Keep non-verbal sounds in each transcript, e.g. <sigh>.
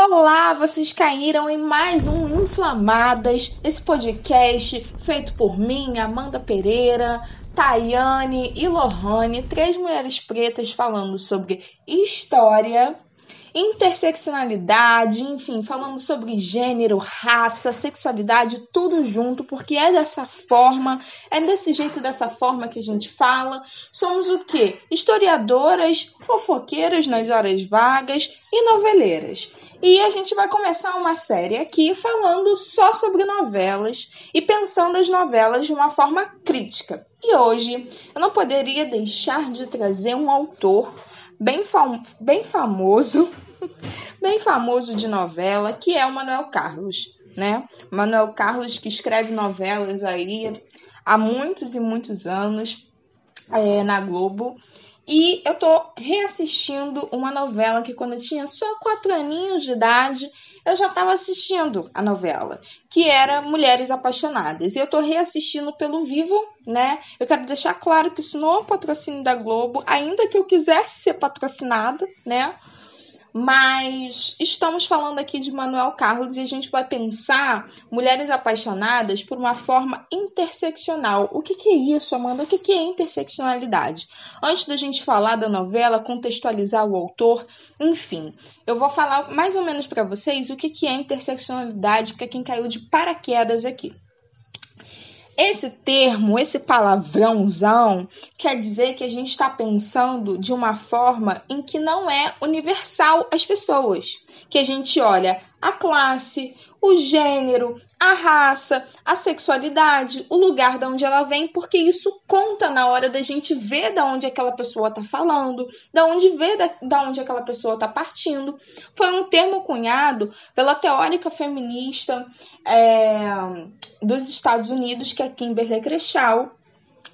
Olá, vocês caíram em mais um Inflamadas, esse podcast feito por mim, Amanda Pereira, Tayane e Lohane, três mulheres pretas falando sobre história, interseccionalidade, enfim, falando sobre gênero, raça, sexualidade, tudo junto, porque é dessa forma, é desse jeito, dessa forma que a gente fala. Somos o quê? Historiadoras, fofoqueiras nas horas vagas e noveleiras. E a gente vai começar uma série aqui falando só sobre novelas e pensando as novelas de uma forma crítica. E hoje eu não poderia deixar de trazer um autor bem, fam bem famoso, <laughs> bem famoso de novela, que é o Manuel Carlos, né? Manuel Carlos que escreve novelas aí há muitos e muitos anos é, na Globo. E eu tô reassistindo uma novela que quando eu tinha só quatro aninhos de idade, eu já estava assistindo a novela, que era Mulheres Apaixonadas. E eu tô reassistindo pelo Vivo, né? Eu quero deixar claro que isso não é um patrocínio da Globo, ainda que eu quisesse ser patrocinada, né? Mas estamos falando aqui de Manuel Carlos e a gente vai pensar mulheres apaixonadas por uma forma interseccional. O que, que é isso, Amanda? O que, que é interseccionalidade? Antes da gente falar da novela, contextualizar o autor, enfim, eu vou falar mais ou menos para vocês o que, que é interseccionalidade para quem caiu de paraquedas aqui. Esse termo, esse palavrãozão, quer dizer que a gente está pensando de uma forma em que não é universal às pessoas. Que a gente olha a classe, o gênero, a raça, a sexualidade, o lugar de onde ela vem, porque isso conta na hora da gente ver da onde aquela pessoa está falando, da onde ver da, da onde aquela pessoa está partindo. Foi um termo cunhado pela teórica feminista é, dos Estados Unidos, que é Kimberly Crenshaw.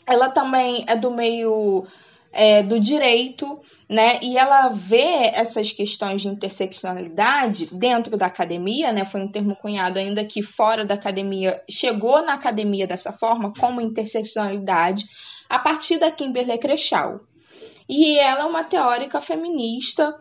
Ela também é do meio é, do direito, né? E ela vê essas questões de interseccionalidade dentro da academia, né? Foi um termo cunhado ainda que fora da academia, chegou na academia dessa forma, como interseccionalidade, a partir da Kimberly Crenshaw. E ela é uma teórica feminista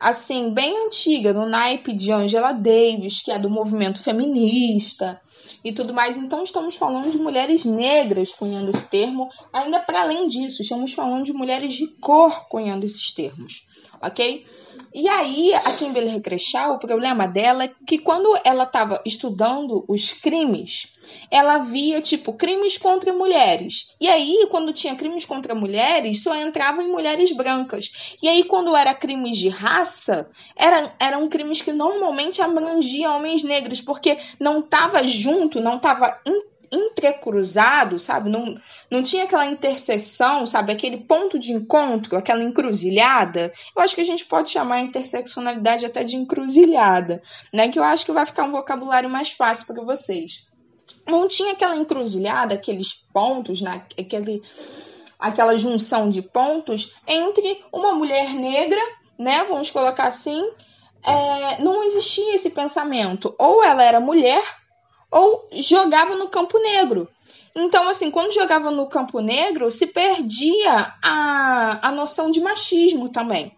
assim, bem antiga, no naipe de Angela Davis, que é do movimento feminista e tudo mais. Então, estamos falando de mulheres negras cunhando esse termo. Ainda para além disso, estamos falando de mulheres de cor cunhando esses termos, ok? E aí, a Kimberly Crenshaw, o problema dela é que quando ela estava estudando os crimes, ela via, tipo, crimes contra mulheres. E aí, quando tinha crimes contra mulheres, só entravam em mulheres brancas. E aí, quando era crimes de raça, eram, eram crimes que normalmente abrangiam homens negros, porque não estava junto, não estava entrecruzado, sabe? Não, não tinha aquela interseção, sabe? Aquele ponto de encontro, aquela encruzilhada. Eu acho que a gente pode chamar a interseccionalidade até de encruzilhada, né? Que eu acho que vai ficar um vocabulário mais fácil para vocês. Não tinha aquela encruzilhada, aqueles pontos, né? aquele, aquela junção de pontos entre uma mulher negra, né? Vamos colocar assim. É, não existia esse pensamento. Ou ela era mulher ou jogava no campo negro. Então, assim, quando jogava no campo negro, se perdia a, a noção de machismo também.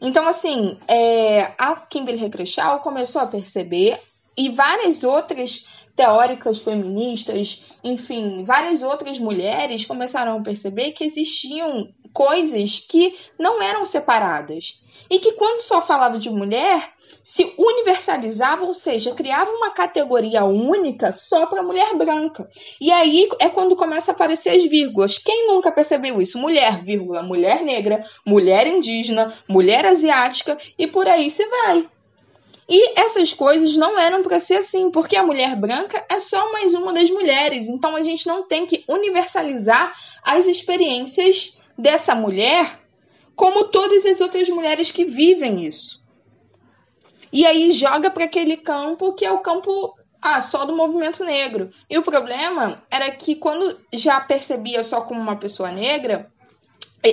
Então, assim, é, a Kimberly Crenshaw começou a perceber e várias outras teóricas feministas, enfim, várias outras mulheres começaram a perceber que existiam coisas que não eram separadas. E que quando só falava de mulher, se universalizava, ou seja, criava uma categoria única só para mulher branca. E aí é quando começa a aparecer as vírgulas. Quem nunca percebeu isso? Mulher, vírgula, mulher negra, mulher indígena, mulher asiática e por aí se vai. E essas coisas não eram para ser assim, porque a mulher branca é só mais uma das mulheres. Então a gente não tem que universalizar as experiências dessa mulher como todas as outras mulheres que vivem isso. E aí joga para aquele campo que é o campo ah, só do movimento negro. E o problema era que quando já percebia só como uma pessoa negra,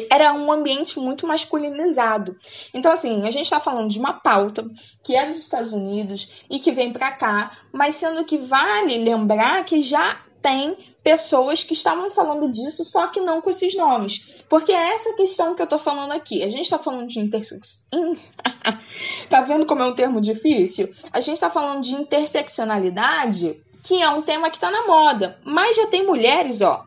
era um ambiente muito masculinizado. Então, assim, a gente está falando de uma pauta que é dos Estados Unidos e que vem para cá, mas sendo que vale lembrar que já tem pessoas que estavam falando disso, só que não com esses nomes. Porque é essa questão que eu tô falando aqui. A gente está falando de intersecção. <laughs> tá vendo como é um termo difícil? A gente está falando de interseccionalidade, que é um tema que está na moda. Mas já tem mulheres, ó,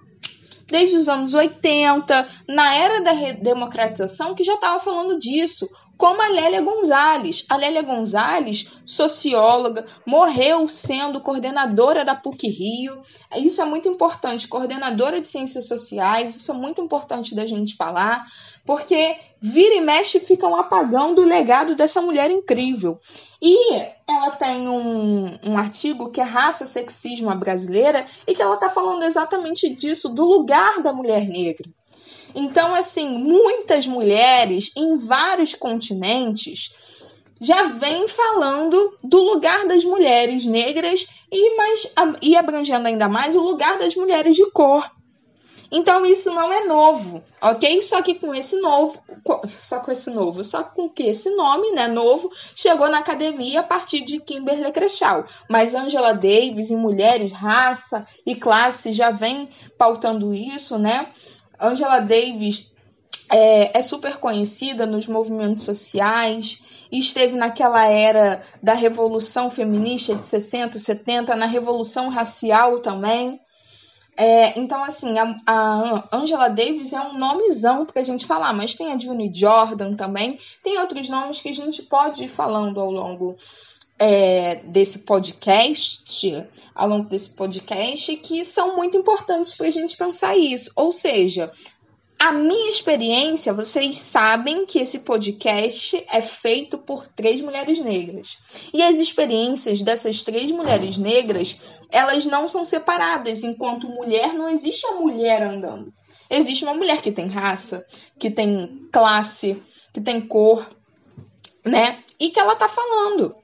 desde os anos 80, na era da democratização, que já estava falando disso como a Lélia Gonzalez. A Lélia Gonzalez, socióloga, morreu sendo coordenadora da PUC Rio. Isso é muito importante, coordenadora de ciências sociais, isso é muito importante da gente falar, porque vira e mexe ficam apagando o legado dessa mulher incrível. E ela tem um, um artigo que é Raça, Sexismo Brasileira, e que ela está falando exatamente disso, do lugar da mulher negra. Então, assim, muitas mulheres em vários continentes já vêm falando do lugar das mulheres negras e, mais, e abrangendo ainda mais o lugar das mulheres de cor. Então isso não é novo, ok? Só que com esse novo, só com esse novo, só com que esse nome, né, novo, chegou na academia a partir de Kimberly Crenshaw. Mas Angela Davis em Mulheres, Raça e Classe já vem pautando isso, né? Angela Davis é, é, super conhecida nos movimentos sociais esteve naquela era da revolução feminista de 60, 70, na revolução racial também. É, então, assim, a, a, Angela Davis é um nomezão para a gente falar, mas tem a Juni Jordan também, tem outros nomes que a gente pode ir falando ao longo é, desse podcast, ao longo desse podcast, que são muito importantes para a gente pensar isso. Ou seja, a minha experiência, vocês sabem que esse podcast é feito por três mulheres negras. E as experiências dessas três mulheres negras, elas não são separadas. Enquanto mulher, não existe a mulher andando. Existe uma mulher que tem raça, que tem classe, que tem cor, né? E que ela tá falando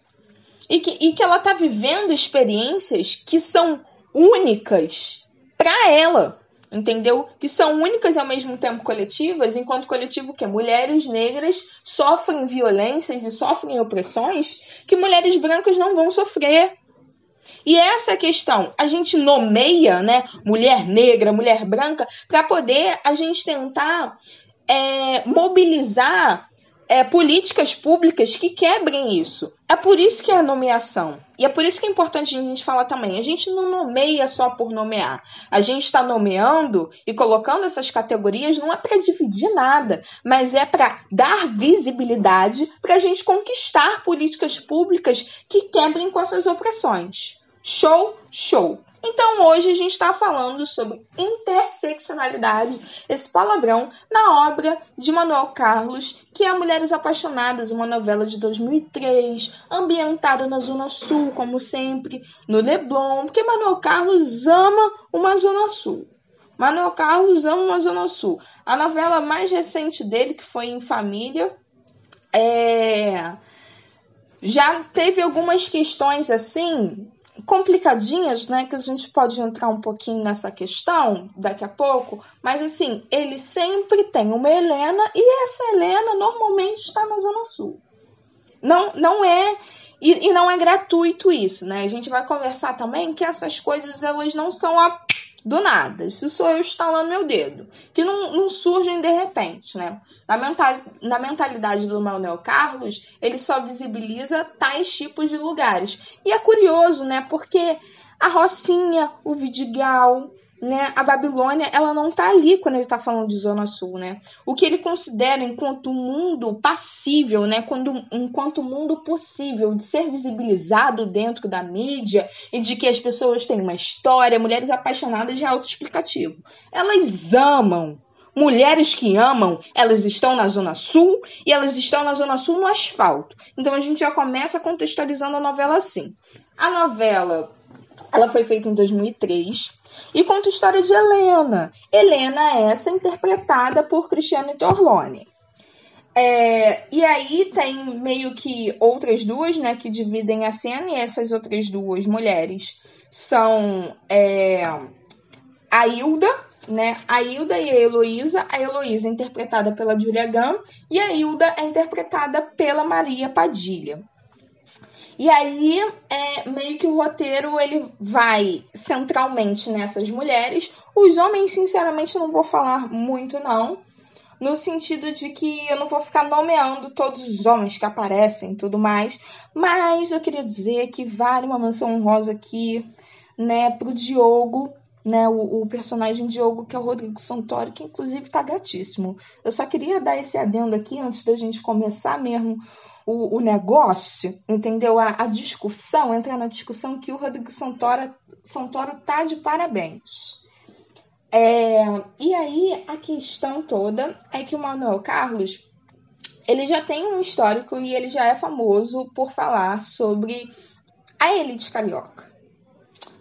e que, e que ela está vivendo experiências que são únicas para ela, entendeu? Que são únicas e ao mesmo tempo coletivas, enquanto coletivo que mulheres negras sofrem violências e sofrem opressões que mulheres brancas não vão sofrer. E essa é questão. A gente nomeia, né, mulher negra, mulher branca, para poder a gente tentar é, mobilizar é, políticas públicas que quebrem isso. É por isso que é a nomeação. E é por isso que é importante a gente falar também. A gente não nomeia só por nomear. A gente está nomeando e colocando essas categorias não é para dividir nada, mas é para dar visibilidade para a gente conquistar políticas públicas que quebrem com essas opressões. Show, show. Então hoje a gente está falando sobre interseccionalidade, esse palavrão, na obra de Manuel Carlos, que é Mulheres Apaixonadas, uma novela de 2003, ambientada na Zona Sul, como sempre, no Leblon, porque Manuel Carlos ama uma Zona Sul. Manuel Carlos ama uma Zona Sul. A novela mais recente dele, que foi em Família, é... já teve algumas questões assim complicadinhas, né? Que a gente pode entrar um pouquinho nessa questão daqui a pouco, mas assim, ele sempre tem uma Helena e essa Helena normalmente está na Zona Sul. Não, não é. E, e não é gratuito isso, né? A gente vai conversar também que essas coisas elas não são a do nada. Isso sou eu estalando meu dedo. Que não, não surgem de repente, né? Na, mental, na mentalidade do Manuel Carlos, ele só visibiliza tais tipos de lugares. E é curioso, né? Porque a Rocinha, o Vidigal, né? A Babilônia, ela não tá ali quando ele está falando de Zona Sul, né? O que ele considera enquanto mundo passível, né? Quando, enquanto mundo possível de ser visibilizado dentro da mídia e de que as pessoas têm uma história, mulheres apaixonadas de autoexplicativo. Elas amam Mulheres que amam, elas estão na Zona Sul e elas estão na Zona Sul no asfalto. Então a gente já começa contextualizando a novela assim. A novela ela foi feita em 2003 e conta a história de Helena. Helena é essa interpretada por Cristiane Torlone. É, e aí tem meio que outras duas, né, que dividem a cena, e essas outras duas mulheres são é, a Hilda, né, a Hilda e a Heloísa. A Heloísa é interpretada pela Julia Gunn e a Hilda é interpretada pela Maria Padilha. E aí, é, meio que o roteiro ele vai centralmente nessas mulheres. Os homens, sinceramente, não vou falar muito, não. No sentido de que eu não vou ficar nomeando todos os homens que aparecem e tudo mais. Mas eu queria dizer que vale uma menção honrosa aqui, né, pro Diogo, né, o, o, personagem Diogo, que é o Rodrigo Santoro, que inclusive tá gatíssimo. Eu só queria dar esse adendo aqui antes da gente começar mesmo o, o negócio, entendeu? A, a, discussão, entrar na discussão que o Rodrigo Santoro, Santoro tá de parabéns. É, e aí a questão toda é que o Manuel Carlos ele já tem um histórico e ele já é famoso por falar sobre a elite carioca.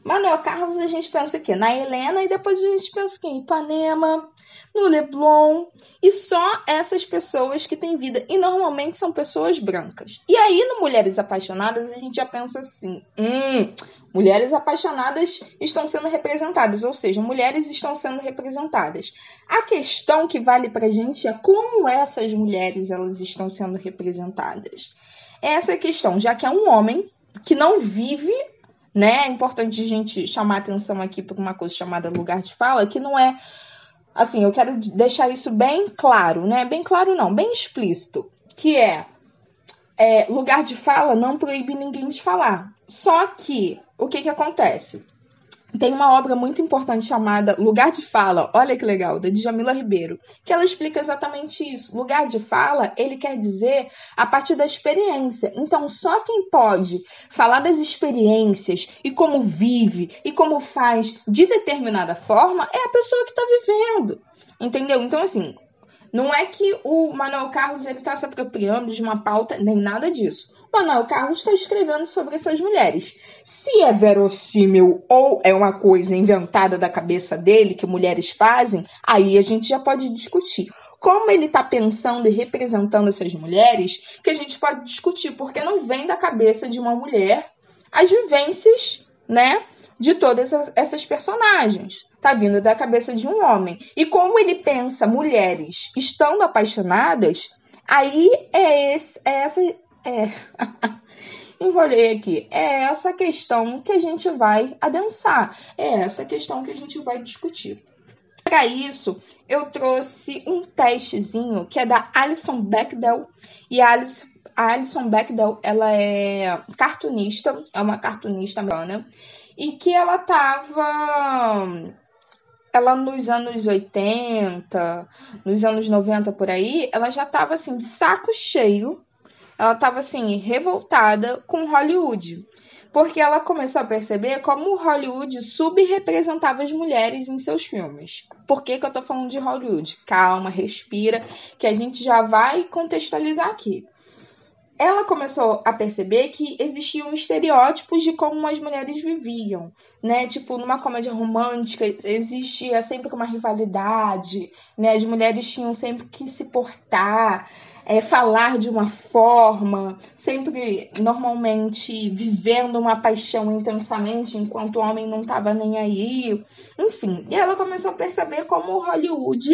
Manuel Carlos a gente pensa aqui na Helena e depois a gente pensa aqui em Ipanema, no Leblon e só essas pessoas que têm vida e normalmente são pessoas brancas. E aí no Mulheres Apaixonadas a gente já pensa assim, hum, mulheres apaixonadas estão sendo representadas, ou seja, mulheres estão sendo representadas. A questão que vale pra gente é como essas mulheres elas estão sendo representadas. Essa é a questão, já que é um homem que não vive né? É importante a gente chamar atenção aqui para uma coisa chamada lugar de fala, que não é assim, eu quero deixar isso bem claro, né? Bem claro não, bem explícito, que é, é lugar de fala não proíbe ninguém de falar. Só que o que que acontece? Tem uma obra muito importante chamada Lugar de Fala, olha que legal, da Djamila Ribeiro, que ela explica exatamente isso. Lugar de fala, ele quer dizer a partir da experiência. Então, só quem pode falar das experiências e como vive e como faz de determinada forma é a pessoa que está vivendo. Entendeu? Então, assim, não é que o Manuel Carlos ele está se apropriando de uma pauta, nem nada disso. Manuel Carlos está escrevendo sobre essas mulheres. Se é verossímil ou é uma coisa inventada da cabeça dele que mulheres fazem, aí a gente já pode discutir. Como ele está pensando e representando essas mulheres, que a gente pode discutir, porque não vem da cabeça de uma mulher as vivências, né, de todas essas personagens. Tá vindo da cabeça de um homem. E como ele pensa mulheres estando apaixonadas, aí é, esse, é essa é. <laughs> Enrolei aqui. É essa questão que a gente vai adensar. É essa questão que a gente vai discutir. Para isso, eu trouxe um testezinho que é da Alison Bechdel. E a Alison, a Alison Bechdel, ela é cartunista, é uma cartunista americana. E que ela tava ela nos anos 80, nos anos 90 por aí, ela já estava assim de saco cheio ela estava assim revoltada com Hollywood, porque ela começou a perceber como Hollywood subrepresentava as mulheres em seus filmes. Por que, que eu estou falando de Hollywood? Calma, respira, que a gente já vai contextualizar aqui. Ela começou a perceber que existiam estereótipos de como as mulheres viviam, né? Tipo, numa comédia romântica existia sempre uma rivalidade, né? As mulheres tinham sempre que se portar, é, falar de uma forma, sempre normalmente vivendo uma paixão intensamente, enquanto o homem não estava nem aí. Enfim, e ela começou a perceber como o Hollywood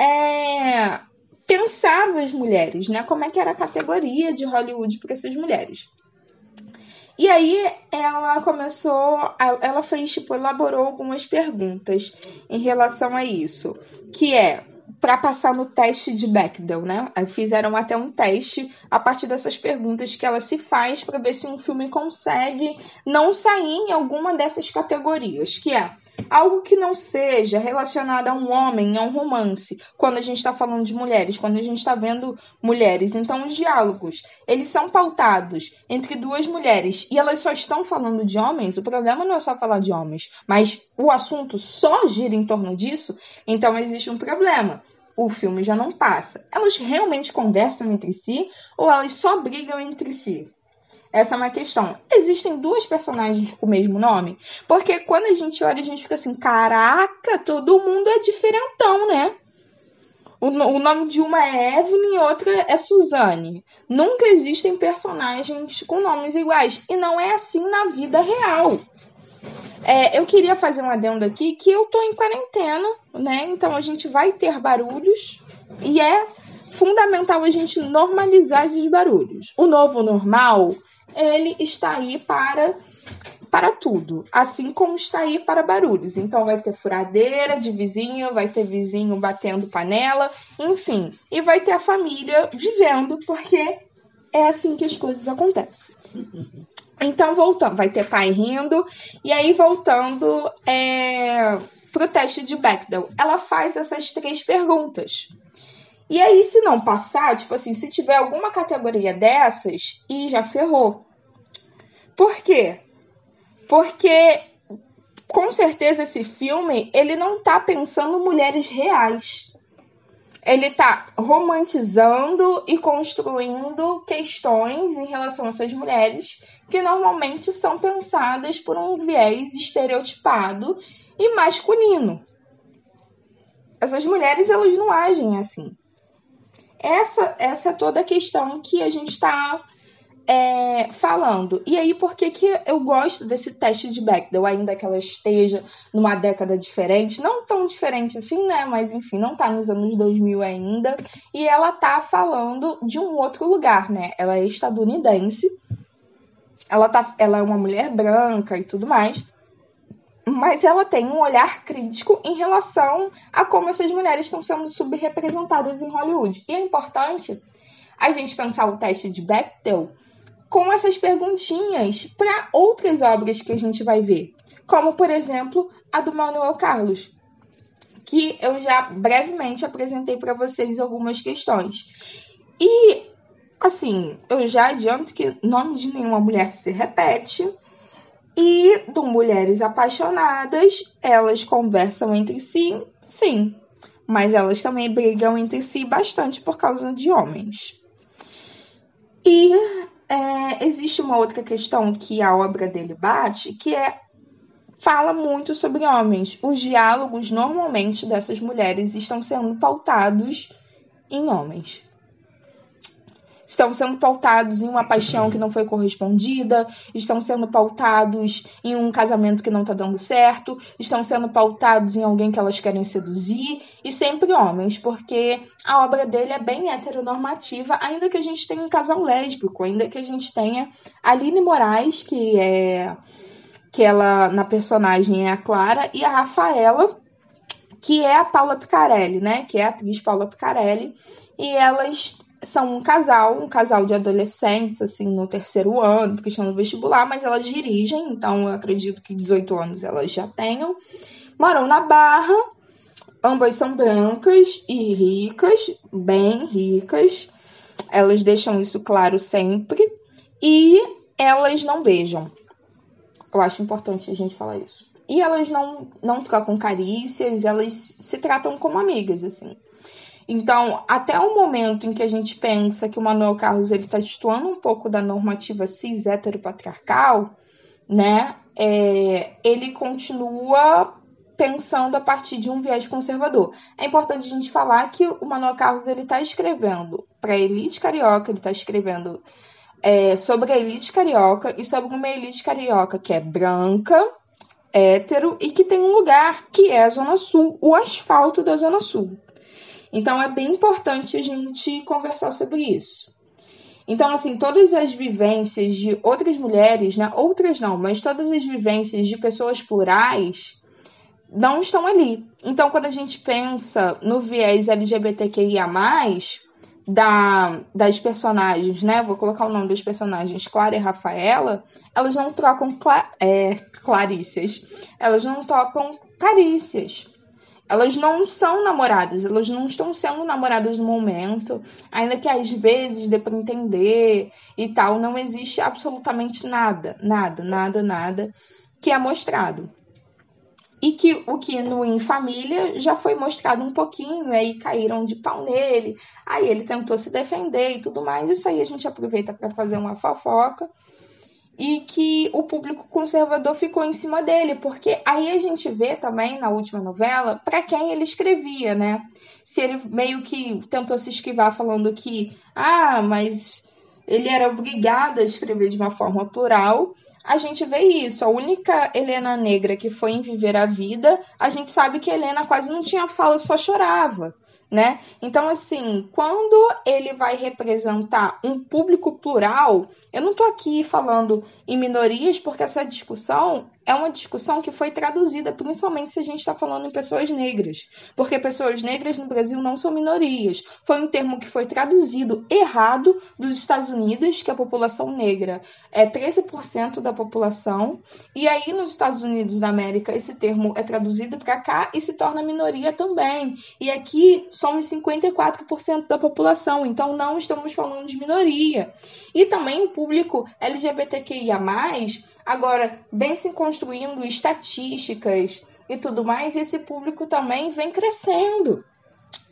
é, pensava as mulheres, né? Como é que era a categoria de Hollywood para essas mulheres. E aí ela começou, ela fez, tipo, elaborou algumas perguntas em relação a isso, que é para passar no teste de Bechdel, né? Fizeram até um teste a partir dessas perguntas que ela se faz para ver se um filme consegue não sair em alguma dessas categorias, que é algo que não seja relacionado a um homem, a um romance, quando a gente está falando de mulheres, quando a gente está vendo mulheres. Então, os diálogos, eles são pautados entre duas mulheres e elas só estão falando de homens. O problema não é só falar de homens, mas o assunto só gira em torno disso, então existe um problema. O filme já não passa. Elas realmente conversam entre si ou elas só brigam entre si? Essa é uma questão. Existem duas personagens com o mesmo nome? Porque quando a gente olha, a gente fica assim: caraca, todo mundo é diferentão, né? O, o nome de uma é Evelyn e outra é Suzane. Nunca existem personagens com nomes iguais. E não é assim na vida real. É, eu queria fazer um adendo aqui que eu tô em quarentena, né? Então a gente vai ter barulhos e é fundamental a gente normalizar esses barulhos. O novo normal ele está aí para para tudo, assim como está aí para barulhos. Então vai ter furadeira de vizinho, vai ter vizinho batendo panela, enfim, e vai ter a família vivendo, porque é assim que as coisas acontecem. Então, voltando, vai ter pai rindo, e aí voltando é, para o teste de Bechdel, ela faz essas três perguntas. E aí, se não passar, tipo assim, se tiver alguma categoria dessas, e já ferrou. Por quê? Porque com certeza esse filme, ele não tá pensando mulheres reais. Ele tá romantizando e construindo questões em relação a essas mulheres que normalmente são pensadas por um viés estereotipado e masculino. Essas mulheres, elas não agem assim. Essa, essa é toda a questão que a gente está é, falando. E aí, por que, que eu gosto desse teste de Bechdel, ainda que ela esteja numa década diferente, não tão diferente assim, né? Mas enfim, não tá nos anos 2000 ainda. E ela tá falando de um outro lugar, né? Ela é estadunidense. Ela, tá, ela é uma mulher branca e tudo mais. Mas ela tem um olhar crítico em relação a como essas mulheres estão sendo subrepresentadas em Hollywood. E é importante a gente pensar o teste de Bechdel com essas perguntinhas para outras obras que a gente vai ver, como por exemplo a do Manuel Carlos, que eu já brevemente apresentei para vocês algumas questões. E assim, eu já adianto que nome de nenhuma mulher se repete. E do Mulheres Apaixonadas, elas conversam entre si, sim, mas elas também brigam entre si bastante por causa de homens. E é, existe uma outra questão que a obra dele bate, que é fala muito sobre homens. Os diálogos normalmente dessas mulheres estão sendo pautados em homens estão sendo pautados em uma paixão que não foi correspondida, estão sendo pautados em um casamento que não está dando certo, estão sendo pautados em alguém que elas querem seduzir, e sempre homens, porque a obra dele é bem heteronormativa, ainda que a gente tenha um casal lésbico, ainda que a gente tenha Aline Moraes, que é que ela na personagem é a Clara, e a Rafaela, que é a Paula Picarelli, né? Que é a atriz Paula Picarelli, e elas são um casal, um casal de adolescentes, assim, no terceiro ano, porque estão no vestibular, mas elas dirigem, então eu acredito que 18 anos elas já tenham. Moram na Barra, ambas são brancas e ricas, bem ricas. Elas deixam isso claro sempre. E elas não beijam. Eu acho importante a gente falar isso. E elas não, não trocam carícias, elas se tratam como amigas, assim. Então, até o momento em que a gente pensa que o Manuel Carlos ele está destoando um pouco da normativa cis heteropatriarcal, né? É, ele continua pensando a partir de um viés conservador. É importante a gente falar que o Manuel Carlos ele está escrevendo para a elite carioca, ele está escrevendo é, sobre a elite carioca e sobre uma elite carioca que é branca, hétero e que tem um lugar que é a Zona Sul, o asfalto da Zona Sul. Então é bem importante a gente conversar sobre isso. Então, assim, todas as vivências de outras mulheres, né? Outras não, mas todas as vivências de pessoas plurais não estão ali. Então, quando a gente pensa no viés LGBTQIA, da, das personagens, né? Vou colocar o nome dos personagens, Clara e Rafaela, elas não trocam cla é, clarícias, elas não trocam carícias. Elas não são namoradas, elas não estão sendo namoradas no momento, ainda que às vezes dê para entender e tal, não existe absolutamente nada, nada, nada, nada que é mostrado. E que o que no Em Família já foi mostrado um pouquinho, aí caíram de pau nele, aí ele tentou se defender e tudo mais. Isso aí a gente aproveita para fazer uma fofoca e que o público conservador ficou em cima dele, porque aí a gente vê também na última novela para quem ele escrevia, né? Se ele meio que tentou se esquivar falando que, ah, mas ele era obrigado a escrever de uma forma plural. A gente vê isso. A única Helena negra que foi em Viver a Vida, a gente sabe que Helena quase não tinha fala, só chorava. Né? Então, assim, quando ele vai representar um público plural, eu não estou aqui falando em minorias, porque essa discussão é uma discussão que foi traduzida, principalmente se a gente está falando em pessoas negras, porque pessoas negras no Brasil não são minorias. Foi um termo que foi traduzido errado dos Estados Unidos, que a população negra é 13% da população, e aí nos Estados Unidos da América esse termo é traduzido para cá e se torna minoria também. E aqui somos 54% da população, então não estamos falando de minoria. E também o público LGBTQIA, agora vem se construindo estatísticas e tudo mais, e esse público também vem crescendo.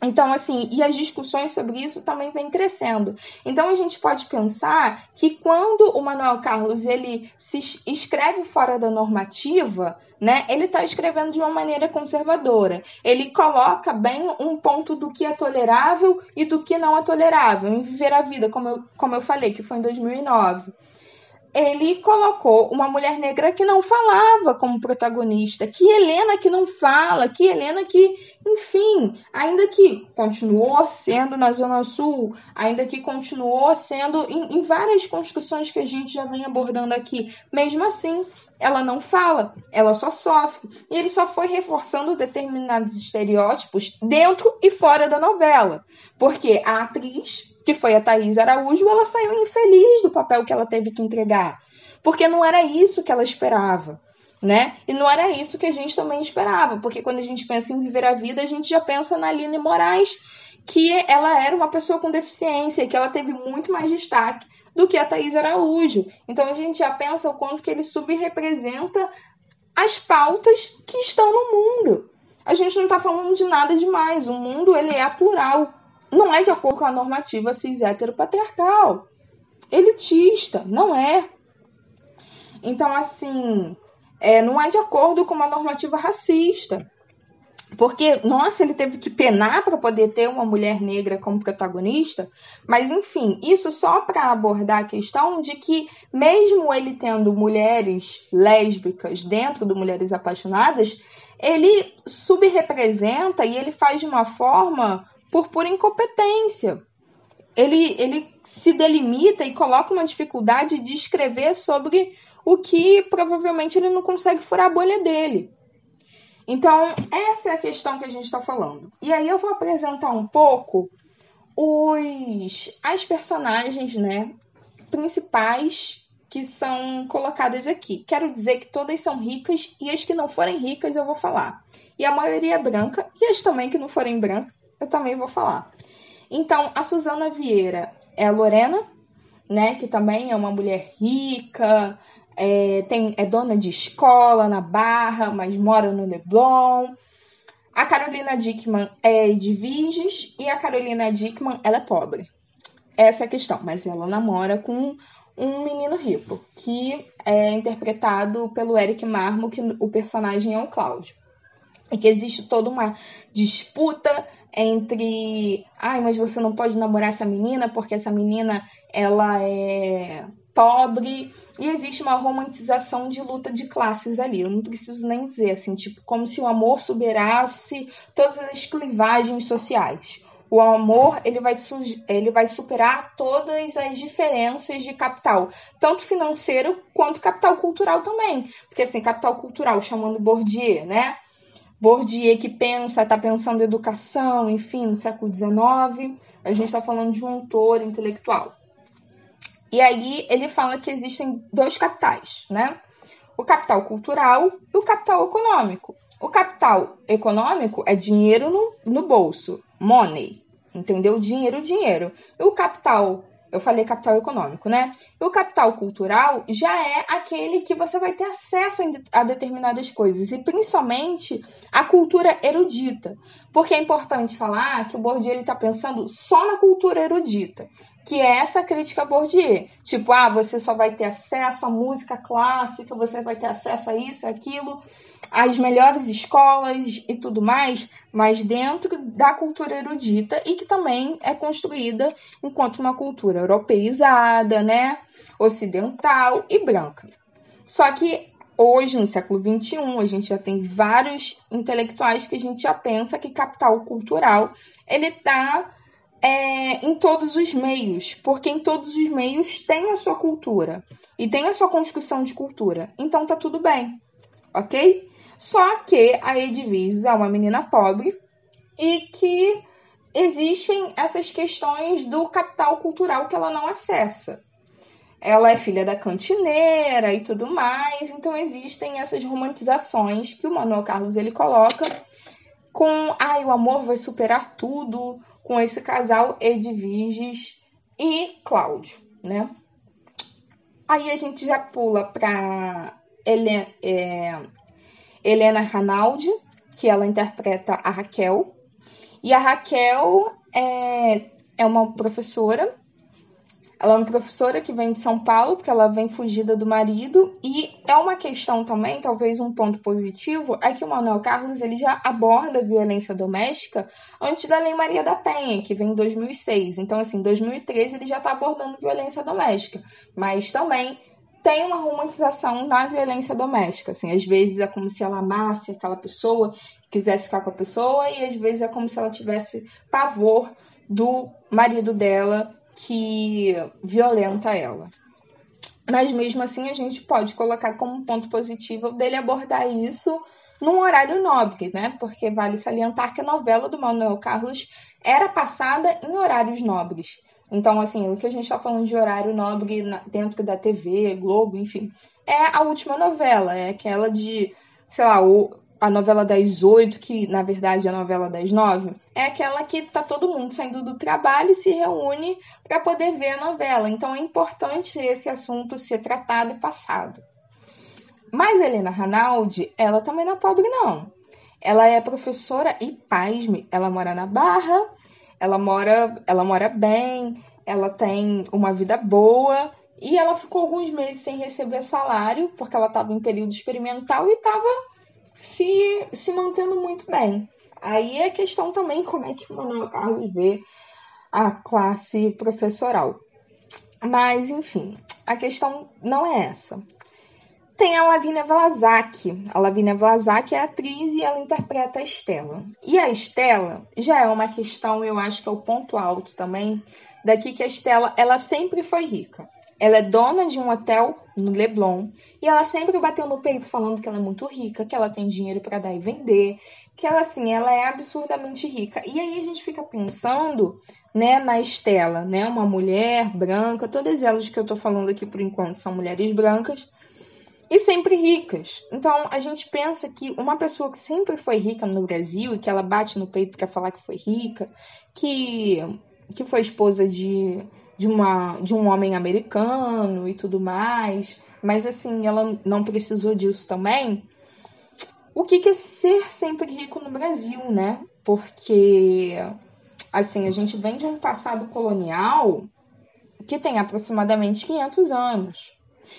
Então, assim, e as discussões sobre isso também vem crescendo. Então, a gente pode pensar que quando o Manuel Carlos ele se escreve fora da normativa, né, ele está escrevendo de uma maneira conservadora. Ele coloca bem um ponto do que é tolerável e do que não é tolerável em viver a vida, como eu, como eu falei, que foi em 2009 ele colocou uma mulher negra que não falava como protagonista, que Helena que não fala, que Helena que, enfim, ainda que continuou sendo na Zona Sul, ainda que continuou sendo em, em várias construções que a gente já vem abordando aqui, mesmo assim, ela não fala, ela só sofre. E ele só foi reforçando determinados estereótipos dentro e fora da novela. Porque a atriz, que foi a Thaís Araújo, ela saiu infeliz do papel que ela teve que entregar. Porque não era isso que ela esperava. Né? E não era isso que a gente também esperava, porque quando a gente pensa em viver a vida, a gente já pensa na Aline Moraes, que ela era uma pessoa com deficiência, que ela teve muito mais destaque do que a Thaís Araújo. Então a gente já pensa o quanto que ele subrepresenta as pautas que estão no mundo. A gente não está falando de nada demais. O mundo ele é plural. Não é de acordo com a normativa cis heteropatriarcal. Elitista, não é. Então, assim, é, não é de acordo com uma normativa racista. Porque, nossa, ele teve que penar para poder ter uma mulher negra como protagonista, mas enfim, isso só para abordar a questão de que, mesmo ele tendo mulheres lésbicas dentro do Mulheres Apaixonadas, ele subrepresenta e ele faz de uma forma por pura incompetência. Ele, ele se delimita e coloca uma dificuldade de escrever sobre o que provavelmente ele não consegue furar a bolha dele. Então, essa é a questão que a gente está falando. E aí eu vou apresentar um pouco os as personagens, né, principais que são colocadas aqui. Quero dizer que todas são ricas e as que não forem ricas eu vou falar. E a maioria é branca e as também que não forem brancas eu também vou falar. Então, a Suzana Vieira é a Lorena, né, que também é uma mulher rica, é, tem, é dona de escola na Barra, mas mora no Leblon. A Carolina Dickman é de Viges e a Carolina Dickman ela é pobre. Essa é a questão, mas ela namora com um menino rico, que é interpretado pelo Eric Marmo, que o personagem é o Cláudio. E que existe toda uma disputa entre, ai, mas você não pode namorar essa menina porque essa menina ela é pobre e existe uma romantização de luta de classes ali. Eu não preciso nem dizer assim, tipo, como se o amor superasse todas as clivagens sociais. O amor ele vai, ele vai superar todas as diferenças de capital, tanto financeiro quanto capital cultural também. Porque assim, capital cultural, chamando Bourdieu, né? Bourdieu que pensa, está pensando educação, enfim, no século XIX, a gente está falando de um autor intelectual. E aí ele fala que existem dois capitais, né? O capital cultural e o capital econômico. O capital econômico é dinheiro no, no bolso, money, entendeu? Dinheiro, dinheiro. E o capital eu falei capital econômico, né? O capital cultural já é aquele que você vai ter acesso a determinadas coisas, e principalmente a cultura erudita. Porque é importante falar que o Bourdieu está pensando só na cultura erudita, que é essa crítica a Bourdieu. Tipo, ah, você só vai ter acesso à música clássica, você vai ter acesso a isso, aquilo, às melhores escolas e tudo mais, mas dentro da cultura erudita e que também é construída enquanto uma cultura europeizada, né, ocidental e branca. Só que hoje, no século XXI, a gente já tem vários intelectuais que a gente já pensa que capital cultural ele está é, em todos os meios, porque em todos os meios tem a sua cultura e tem a sua construção de cultura. Então tá tudo bem, ok? Só que a Edviges é uma menina pobre e que existem essas questões do capital cultural que ela não acessa. Ela é filha da cantineira e tudo mais, então existem essas romantizações que o Manuel Carlos ele coloca com, ai, o amor vai superar tudo, com esse casal Edviges e Cláudio, né? Aí a gente já pula para Helena, é, Helena Ranaldi, que ela interpreta a Raquel. E a Raquel é, é uma professora ela é uma professora que vem de São Paulo, porque ela vem fugida do marido, e é uma questão também, talvez um ponto positivo, é que o Manuel Carlos ele já aborda a violência doméstica antes da Lei Maria da Penha, que vem em 2006. Então, assim, em 2013 ele já está abordando violência doméstica, mas também tem uma romantização na violência doméstica. Assim, às vezes é como se ela amasse aquela pessoa, quisesse ficar com a pessoa, e às vezes é como se ela tivesse pavor do marido dela que violenta ela. Mas mesmo assim a gente pode colocar como ponto positivo dele abordar isso num horário nobre, né? Porque vale salientar que a novela do Manuel Carlos era passada em horários nobres. Então, assim, o que a gente está falando de horário nobre dentro da TV, Globo, enfim, é a última novela, é aquela de, sei lá, a novela das oito, que na verdade é a novela das nove, é aquela que tá todo mundo saindo do trabalho e se reúne para poder ver a novela. Então é importante esse assunto ser tratado e passado. Mas Helena Ranaldi, ela também não é pobre, não. Ela é professora e, pasme, ela mora na Barra, ela mora, ela mora bem, ela tem uma vida boa e ela ficou alguns meses sem receber salário, porque ela estava em período experimental e estava se, se mantendo muito bem. Aí é questão também como é que o Manuel Carlos vê a classe professoral. Mas, enfim, a questão não é essa. Tem a Lavínia Vlasak. A Lavínia Vlasak é atriz e ela interpreta a Estela. E a Estela já é uma questão, eu acho que é o ponto alto também, daqui que a Estela, ela sempre foi rica. Ela é dona de um hotel no Leblon e ela sempre bateu no peito falando que ela é muito rica, que ela tem dinheiro para dar e vender, que ela assim, ela é absurdamente rica. E aí a gente fica pensando, né, na Estela, né, uma mulher branca, todas elas que eu tô falando aqui por enquanto são mulheres brancas e sempre ricas. Então a gente pensa que uma pessoa que sempre foi rica no Brasil e que ela bate no peito para falar que foi rica, que que foi esposa de de, uma, de um homem americano e tudo mais, mas assim, ela não precisou disso também. O que, que é ser sempre rico no Brasil, né? Porque, assim, a gente vem de um passado colonial que tem aproximadamente 500 anos.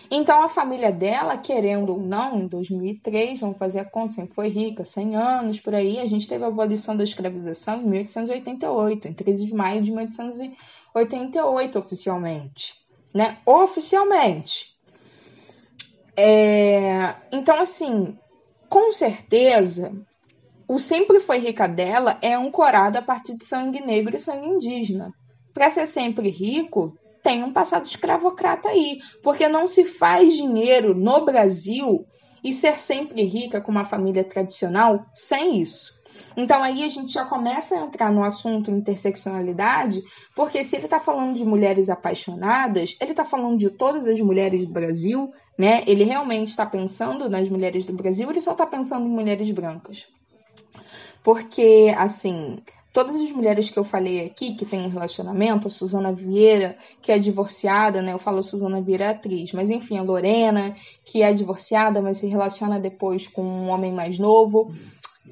Então, a família dela, querendo ou não, em 2003, vamos fazer a conta, sempre foi rica, 100 anos por aí, a gente teve a abolição da escravização em 1888, em 13 de maio de 1888. 88 oficialmente, né? Oficialmente. É, então, assim, com certeza, o Sempre Foi Rica dela é ancorado a partir de sangue negro e sangue indígena. Para ser sempre rico, tem um passado escravocrata aí, porque não se faz dinheiro no Brasil e ser sempre rica com uma família tradicional sem isso. Então aí a gente já começa a entrar no assunto interseccionalidade, porque se ele está falando de mulheres apaixonadas, ele está falando de todas as mulheres do Brasil, né? Ele realmente está pensando nas mulheres do Brasil, ele só está pensando em mulheres brancas. Porque, assim, todas as mulheres que eu falei aqui que têm um relacionamento, a Suzana Vieira, que é divorciada, né? Eu falo Suzana Vieira é atriz, mas enfim, a Lorena, que é divorciada, mas se relaciona depois com um homem mais novo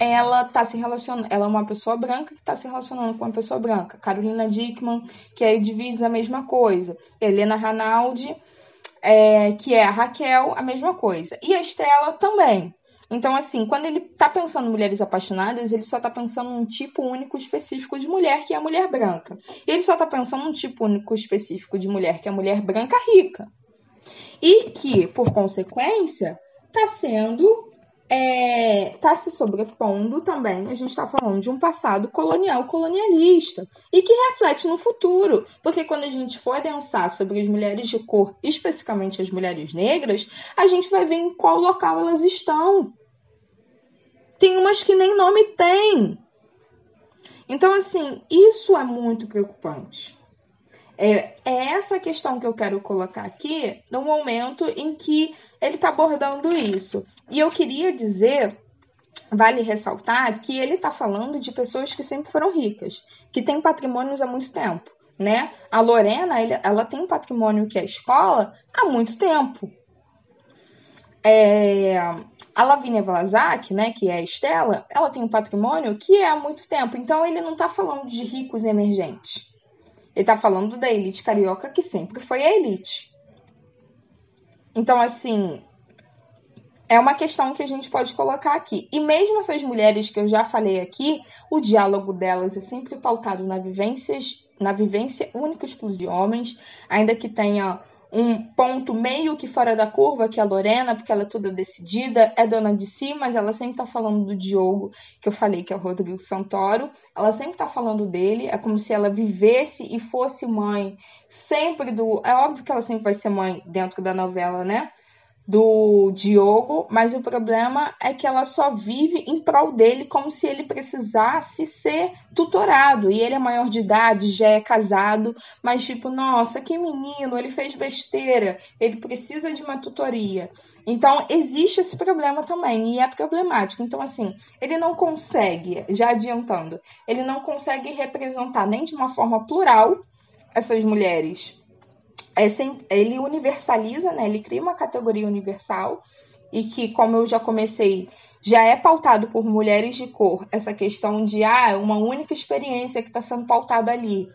ela tá se relacionando, ela é uma pessoa branca que está se relacionando com uma pessoa branca. Carolina Dickman, que é divisa a mesma coisa. Helena Ranaldi, é, que é a Raquel, a mesma coisa. E a Estela também. Então, assim, quando ele tá pensando em mulheres apaixonadas, ele só tá pensando num tipo único específico de mulher, que é a mulher branca. Ele só tá pensando num tipo único específico de mulher, que é a mulher branca rica. E que, por consequência, está sendo é, tá se sobrepondo também, a gente está falando de um passado colonial colonialista e que reflete no futuro, porque quando a gente for adensar sobre as mulheres de cor, especificamente as mulheres negras, a gente vai ver em qual local elas estão. Tem umas que nem nome tem. Então, assim, isso é muito preocupante. É, é essa questão que eu quero colocar aqui no momento em que ele está abordando isso. E eu queria dizer, vale ressaltar, que ele está falando de pessoas que sempre foram ricas, que têm patrimônios há muito tempo. Né? A Lorena, ela tem um patrimônio que é a escola há muito tempo. É, a Lavínia Vlasak, né, que é a Estela, ela tem um patrimônio que é há muito tempo. Então ele não está falando de ricos emergentes. Ele está falando da elite carioca que sempre foi a elite. Então, assim, é uma questão que a gente pode colocar aqui. E mesmo essas mulheres que eu já falei aqui, o diálogo delas é sempre pautado na, vivências, na vivência única exclusiva de homens, ainda que tenha um ponto meio que fora da curva, que é a Lorena, porque ela é toda decidida, é dona de si, mas ela sempre tá falando do Diogo, que eu falei que é o Rodrigo Santoro, ela sempre tá falando dele, é como se ela vivesse e fosse mãe sempre do. É óbvio que ela sempre vai ser mãe dentro da novela, né? Do Diogo, mas o problema é que ela só vive em prol dele como se ele precisasse ser tutorado. E ele é maior de idade, já é casado, mas tipo, nossa, que menino, ele fez besteira, ele precisa de uma tutoria. Então, existe esse problema também, e é problemático. Então, assim, ele não consegue, já adiantando, ele não consegue representar nem de uma forma plural essas mulheres é sem, ele universaliza, né? Ele cria uma categoria universal e que, como eu já comecei, já é pautado por mulheres de cor, essa questão de ah, uma única experiência que está sendo pautada ali.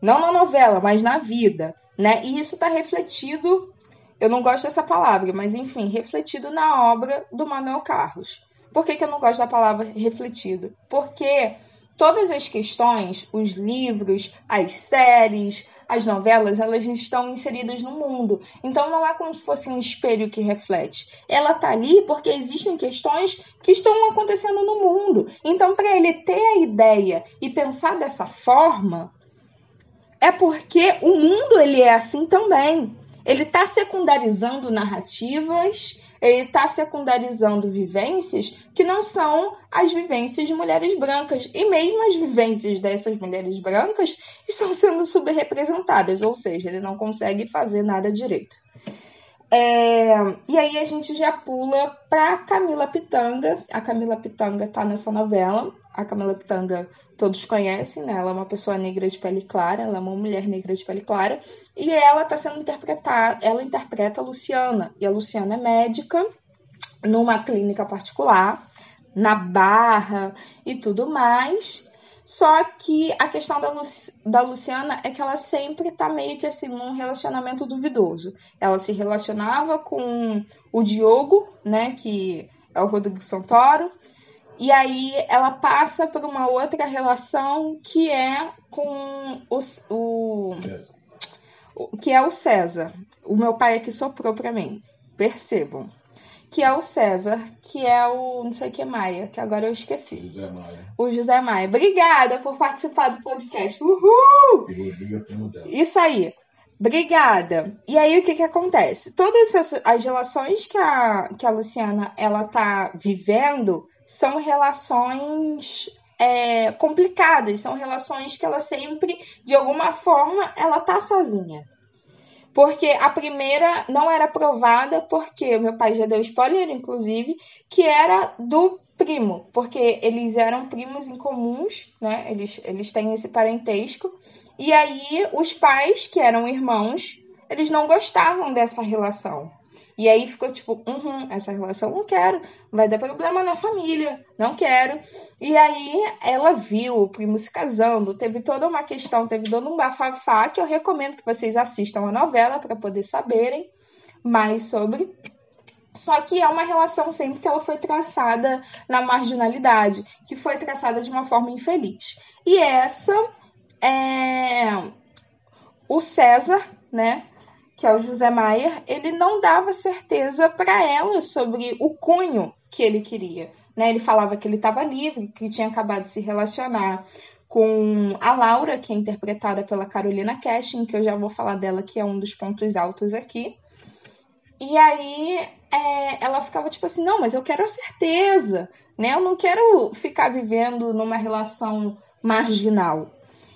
Não na novela, mas na vida, né? E isso está refletido, eu não gosto dessa palavra, mas enfim, refletido na obra do Manuel Carlos. Por que, que eu não gosto da palavra refletido? Porque todas as questões, os livros, as séries, as novelas, elas estão inseridas no mundo. Então não é como se fosse um espelho que reflete. Ela tá ali porque existem questões que estão acontecendo no mundo. Então para ele ter a ideia e pensar dessa forma, é porque o mundo ele é assim também. Ele está secundarizando narrativas ele está secundarizando vivências que não são as vivências de mulheres brancas. E mesmo as vivências dessas mulheres brancas estão sendo subrepresentadas, ou seja, ele não consegue fazer nada direito. É, e aí a gente já pula para Camila Pitanga. A Camila Pitanga está nessa novela. A Camila Pitanga todos conhecem, né? Ela é uma pessoa negra de pele clara, ela é uma mulher negra de pele clara, e ela está sendo interpretada, ela interpreta a Luciana, e a Luciana é médica numa clínica particular, na Barra e tudo mais. Só que a questão da, Lu da Luciana é que ela sempre está meio que assim num relacionamento duvidoso. Ela se relacionava com o Diogo, né, que é o Rodrigo Santoro, e aí ela passa por uma outra relação que é com os, o, o que é o César. O meu pai aqui soprou para mim. Percebam. Que é o César, que é o não sei o que Maia, que agora eu esqueci. José Maia. O José Maia. Obrigada por participar do podcast. Uhul! Isso aí. Obrigada. E aí o que que acontece? Todas as, as relações que a, que a Luciana ela tá vivendo são relações é, complicadas, são relações que ela sempre, de alguma forma, ela tá sozinha. Porque a primeira não era aprovada, porque meu pai já deu spoiler, inclusive, que era do primo, porque eles eram primos em comuns, né? Eles, eles têm esse parentesco. E aí os pais, que eram irmãos, eles não gostavam dessa relação. E aí ficou tipo, uhum, essa relação não quero, vai dar problema na família, não quero. E aí ela viu o primo se casando, teve toda uma questão, teve todo um bafafá que eu recomendo que vocês assistam a novela para poder saberem mais sobre. Só que é uma relação sempre que ela foi traçada na marginalidade, que foi traçada de uma forma infeliz. E essa é o César, né? Que é o José Maier, ele não dava certeza para ela sobre o cunho que ele queria. Né? Ele falava que ele estava livre, que tinha acabado de se relacionar com a Laura, que é interpretada pela Carolina Cashin, que eu já vou falar dela, que é um dos pontos altos aqui. E aí é, ela ficava tipo assim, não, mas eu quero a certeza, né? Eu não quero ficar vivendo numa relação marginal.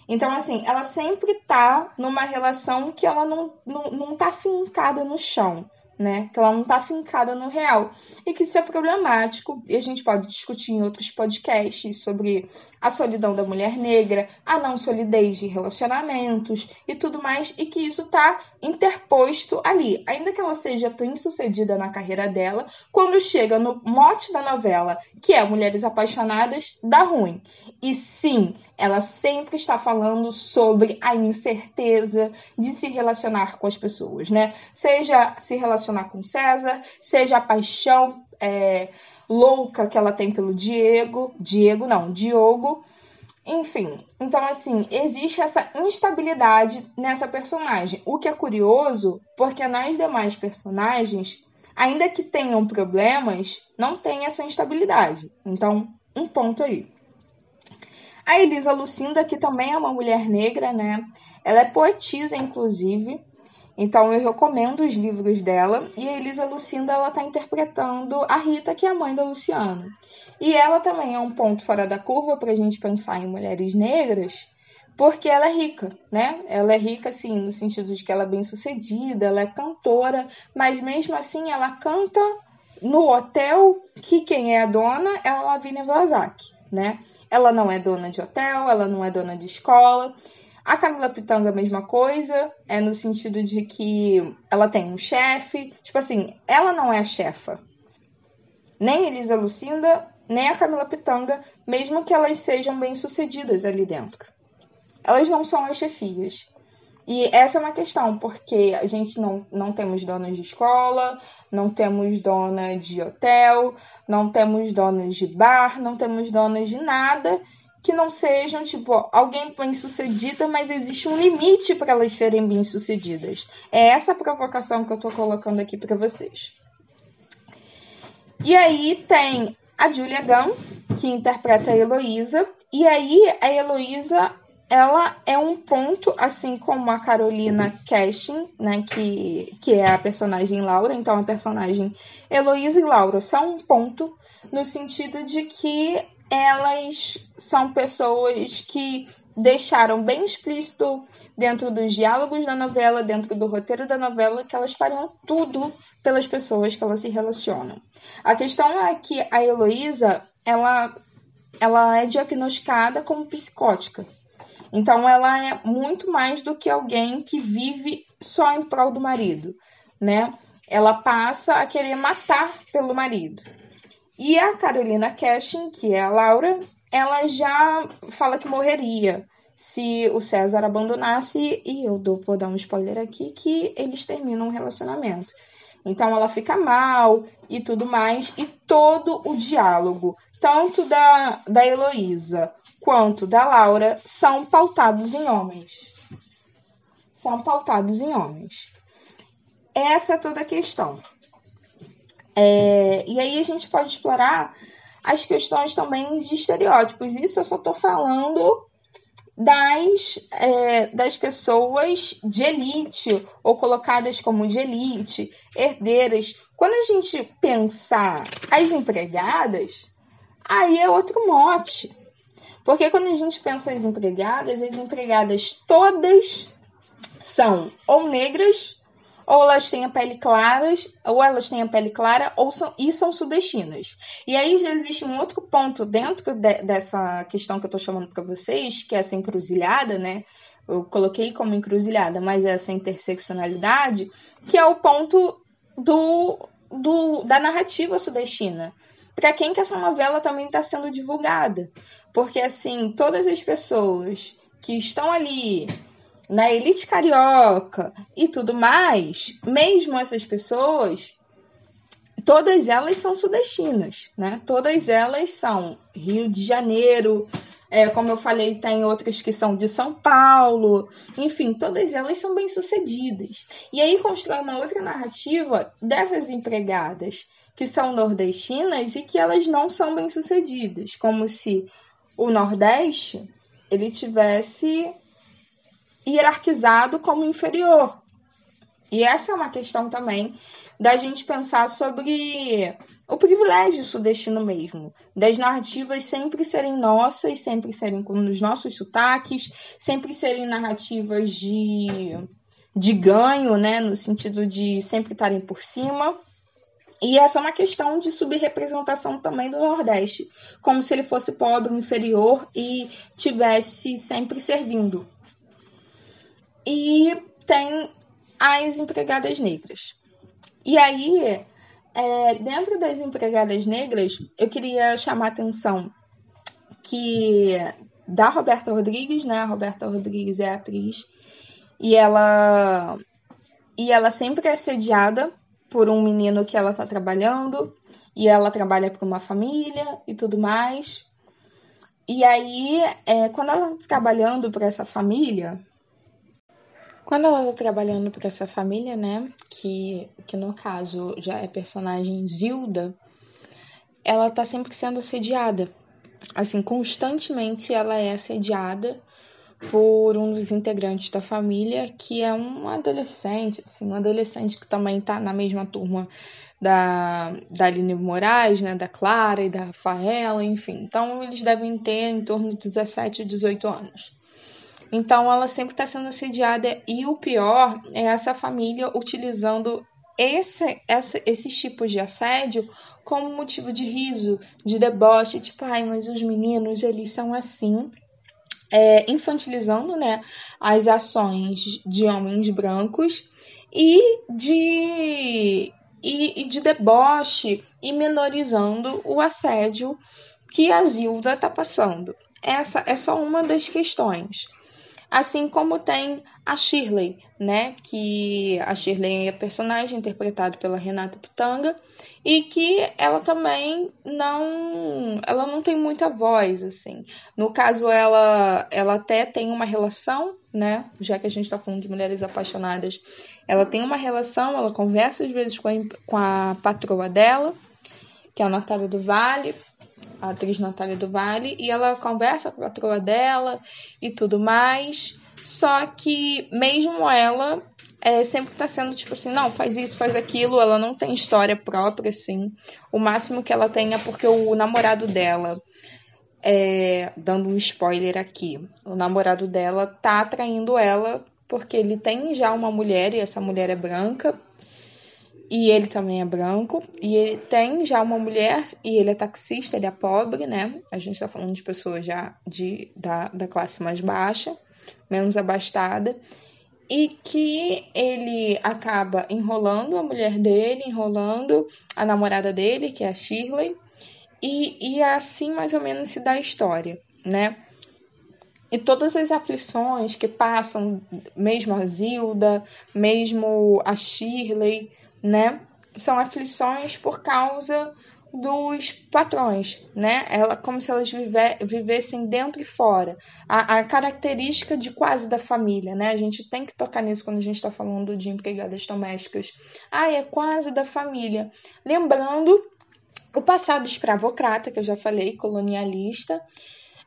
Então, assim, ela sempre tá numa relação que ela não, não, não tá fincada no chão né? Que ela não está fincada no real. E que isso é problemático, e a gente pode discutir em outros podcasts sobre a solidão da mulher negra, a não solidez de relacionamentos e tudo mais, e que isso está interposto ali. Ainda que ela seja bem sucedida na carreira dela, quando chega no mote da novela, que é Mulheres Apaixonadas, dá ruim. E sim, ela sempre está falando sobre a incerteza de se relacionar com as pessoas, né? Seja se relacionar com César, seja a paixão é, louca que ela tem pelo Diego, Diego não, Diogo. Enfim, então assim, existe essa instabilidade nessa personagem. O que é curioso, porque nas demais personagens, ainda que tenham problemas, não tem essa instabilidade. Então, um ponto aí. A Elisa Lucinda, que também é uma mulher negra, né? Ela é poetisa, inclusive. Então eu recomendo os livros dela. E a Elisa Lucinda, ela está interpretando a Rita, que é a mãe da Luciano. E ela também é um ponto fora da curva para a gente pensar em mulheres negras, porque ela é rica, né? Ela é rica, assim, no sentido de que ela é bem sucedida, ela é cantora, mas mesmo assim ela canta no hotel que quem é a dona é a Lavínia Vlasak, né? Ela não é dona de hotel, ela não é dona de escola. A Camila Pitanga, a mesma coisa, é no sentido de que ela tem um chefe. Tipo assim, ela não é a chefa. Nem Elisa Lucinda, nem a Camila Pitanga, mesmo que elas sejam bem-sucedidas ali dentro. Elas não são as chefias. E essa é uma questão, porque a gente não, não temos donas de escola, não temos dona de hotel, não temos donas de bar, não temos donas de nada que não sejam, tipo, alguém bem-sucedida, mas existe um limite para elas serem bem-sucedidas. É essa provocação que eu estou colocando aqui para vocês. E aí tem a Julia Gunn, que interpreta a Heloísa, e aí a Heloísa ela é um ponto, assim como a Carolina Cashin, né, que, que é a personagem Laura, então a personagem Heloísa e Laura são um ponto no sentido de que elas são pessoas que deixaram bem explícito dentro dos diálogos da novela, dentro do roteiro da novela, que elas fariam tudo pelas pessoas que elas se relacionam. A questão é que a Heloísa, ela, ela é diagnosticada como psicótica. Então, ela é muito mais do que alguém que vive só em prol do marido, né? Ela passa a querer matar pelo marido. E a Carolina Cashin, que é a Laura, ela já fala que morreria se o César abandonasse, e eu dou, vou dar um spoiler aqui, que eles terminam o relacionamento. Então ela fica mal e tudo mais, e todo o diálogo, tanto da, da Heloísa quanto da Laura, são pautados em homens. São pautados em homens. Essa é toda a questão. É, e aí a gente pode explorar as questões também de estereótipos. Isso eu só estou falando das, é, das pessoas de elite, ou colocadas como de elite, herdeiras. Quando a gente pensar as empregadas, aí é outro mote. Porque quando a gente pensa as empregadas, as empregadas todas são ou negras, ou elas têm a pele clara, ou elas têm a pele clara, ou são, e são sudestinas. E aí já existe um outro ponto dentro de, dessa questão que eu estou chamando para vocês, que é essa encruzilhada, né? Eu coloquei como encruzilhada, mas é essa interseccionalidade, que é o ponto do, do da narrativa sudestina. Para quem que essa novela também está sendo divulgada? Porque assim, todas as pessoas que estão ali na elite carioca e tudo mais, mesmo essas pessoas, todas elas são sudestinas, né? Todas elas são Rio de Janeiro, É, como eu falei, tem outras que são de São Paulo. Enfim, todas elas são bem-sucedidas. E aí constrói uma outra narrativa dessas empregadas que são nordestinas e que elas não são bem-sucedidas, como se o Nordeste ele tivesse hierarquizado como inferior. E essa é uma questão também da gente pensar sobre o privilégio sudestino mesmo, das narrativas sempre serem nossas, sempre serem com os nossos sotaques, sempre serem narrativas de, de ganho, né, no sentido de sempre estarem por cima. E essa é uma questão de subrepresentação também do Nordeste, como se ele fosse pobre, inferior e tivesse sempre servindo. E tem as empregadas negras. E aí, é, dentro das empregadas negras, eu queria chamar a atenção que da Roberta Rodrigues, né? A Roberta Rodrigues é atriz e ela e ela sempre é assediada por um menino que ela está trabalhando e ela trabalha para uma família e tudo mais. E aí, é, quando ela está trabalhando para essa família, quando ela tá trabalhando para essa família, né, que, que no caso já é personagem Zilda, ela tá sempre sendo assediada. Assim, constantemente ela é assediada por um dos integrantes da família, que é um adolescente, assim, um adolescente que também tá na mesma turma da, da Aline Moraes, né, da Clara e da Rafaela, enfim. Então, eles devem ter em torno de 17 e 18 anos. Então ela sempre está sendo assediada e o pior é essa família utilizando esse, esse, esses tipos de assédio como motivo de riso, de deboche, tipo, ai, mas os meninos, eles são assim, é, infantilizando, né, as ações de homens brancos e de, e, e de deboche e menorizando o assédio que a Zilda está passando. Essa é só uma das questões. Assim como tem a Shirley, né? Que a Shirley é personagem interpretada pela Renata Pitanga e que ela também não, ela não tem muita voz, assim. No caso, ela, ela até tem uma relação, né? Já que a gente está falando de mulheres apaixonadas, ela tem uma relação, ela conversa às vezes com a, com a patroa dela, que é a Natália do Vale, a atriz Natália do Vale, e ela conversa com a patroa dela e tudo mais. Só que mesmo ela é, sempre tá sendo tipo assim, não, faz isso, faz aquilo, ela não tem história própria, assim. O máximo que ela tem é porque o namorado dela, é, dando um spoiler aqui, o namorado dela tá atraindo ela porque ele tem já uma mulher e essa mulher é branca e ele também é branco, e ele tem já uma mulher, e ele é taxista, ele é pobre, né? A gente tá falando de pessoas já de, da, da classe mais baixa, menos abastada, e que ele acaba enrolando a mulher dele, enrolando a namorada dele, que é a Shirley, e, e assim mais ou menos se dá a história, né? E todas as aflições que passam, mesmo a Zilda, mesmo a Shirley, né? São aflições por causa dos patrões, né? Ela como se elas vive, vivessem dentro e fora. A, a, característica de quase da família, né? A gente tem que tocar nisso quando a gente está falando de empregadas domésticas. Ah, é quase da família. Lembrando o passado escravocrata, que eu já falei, colonialista,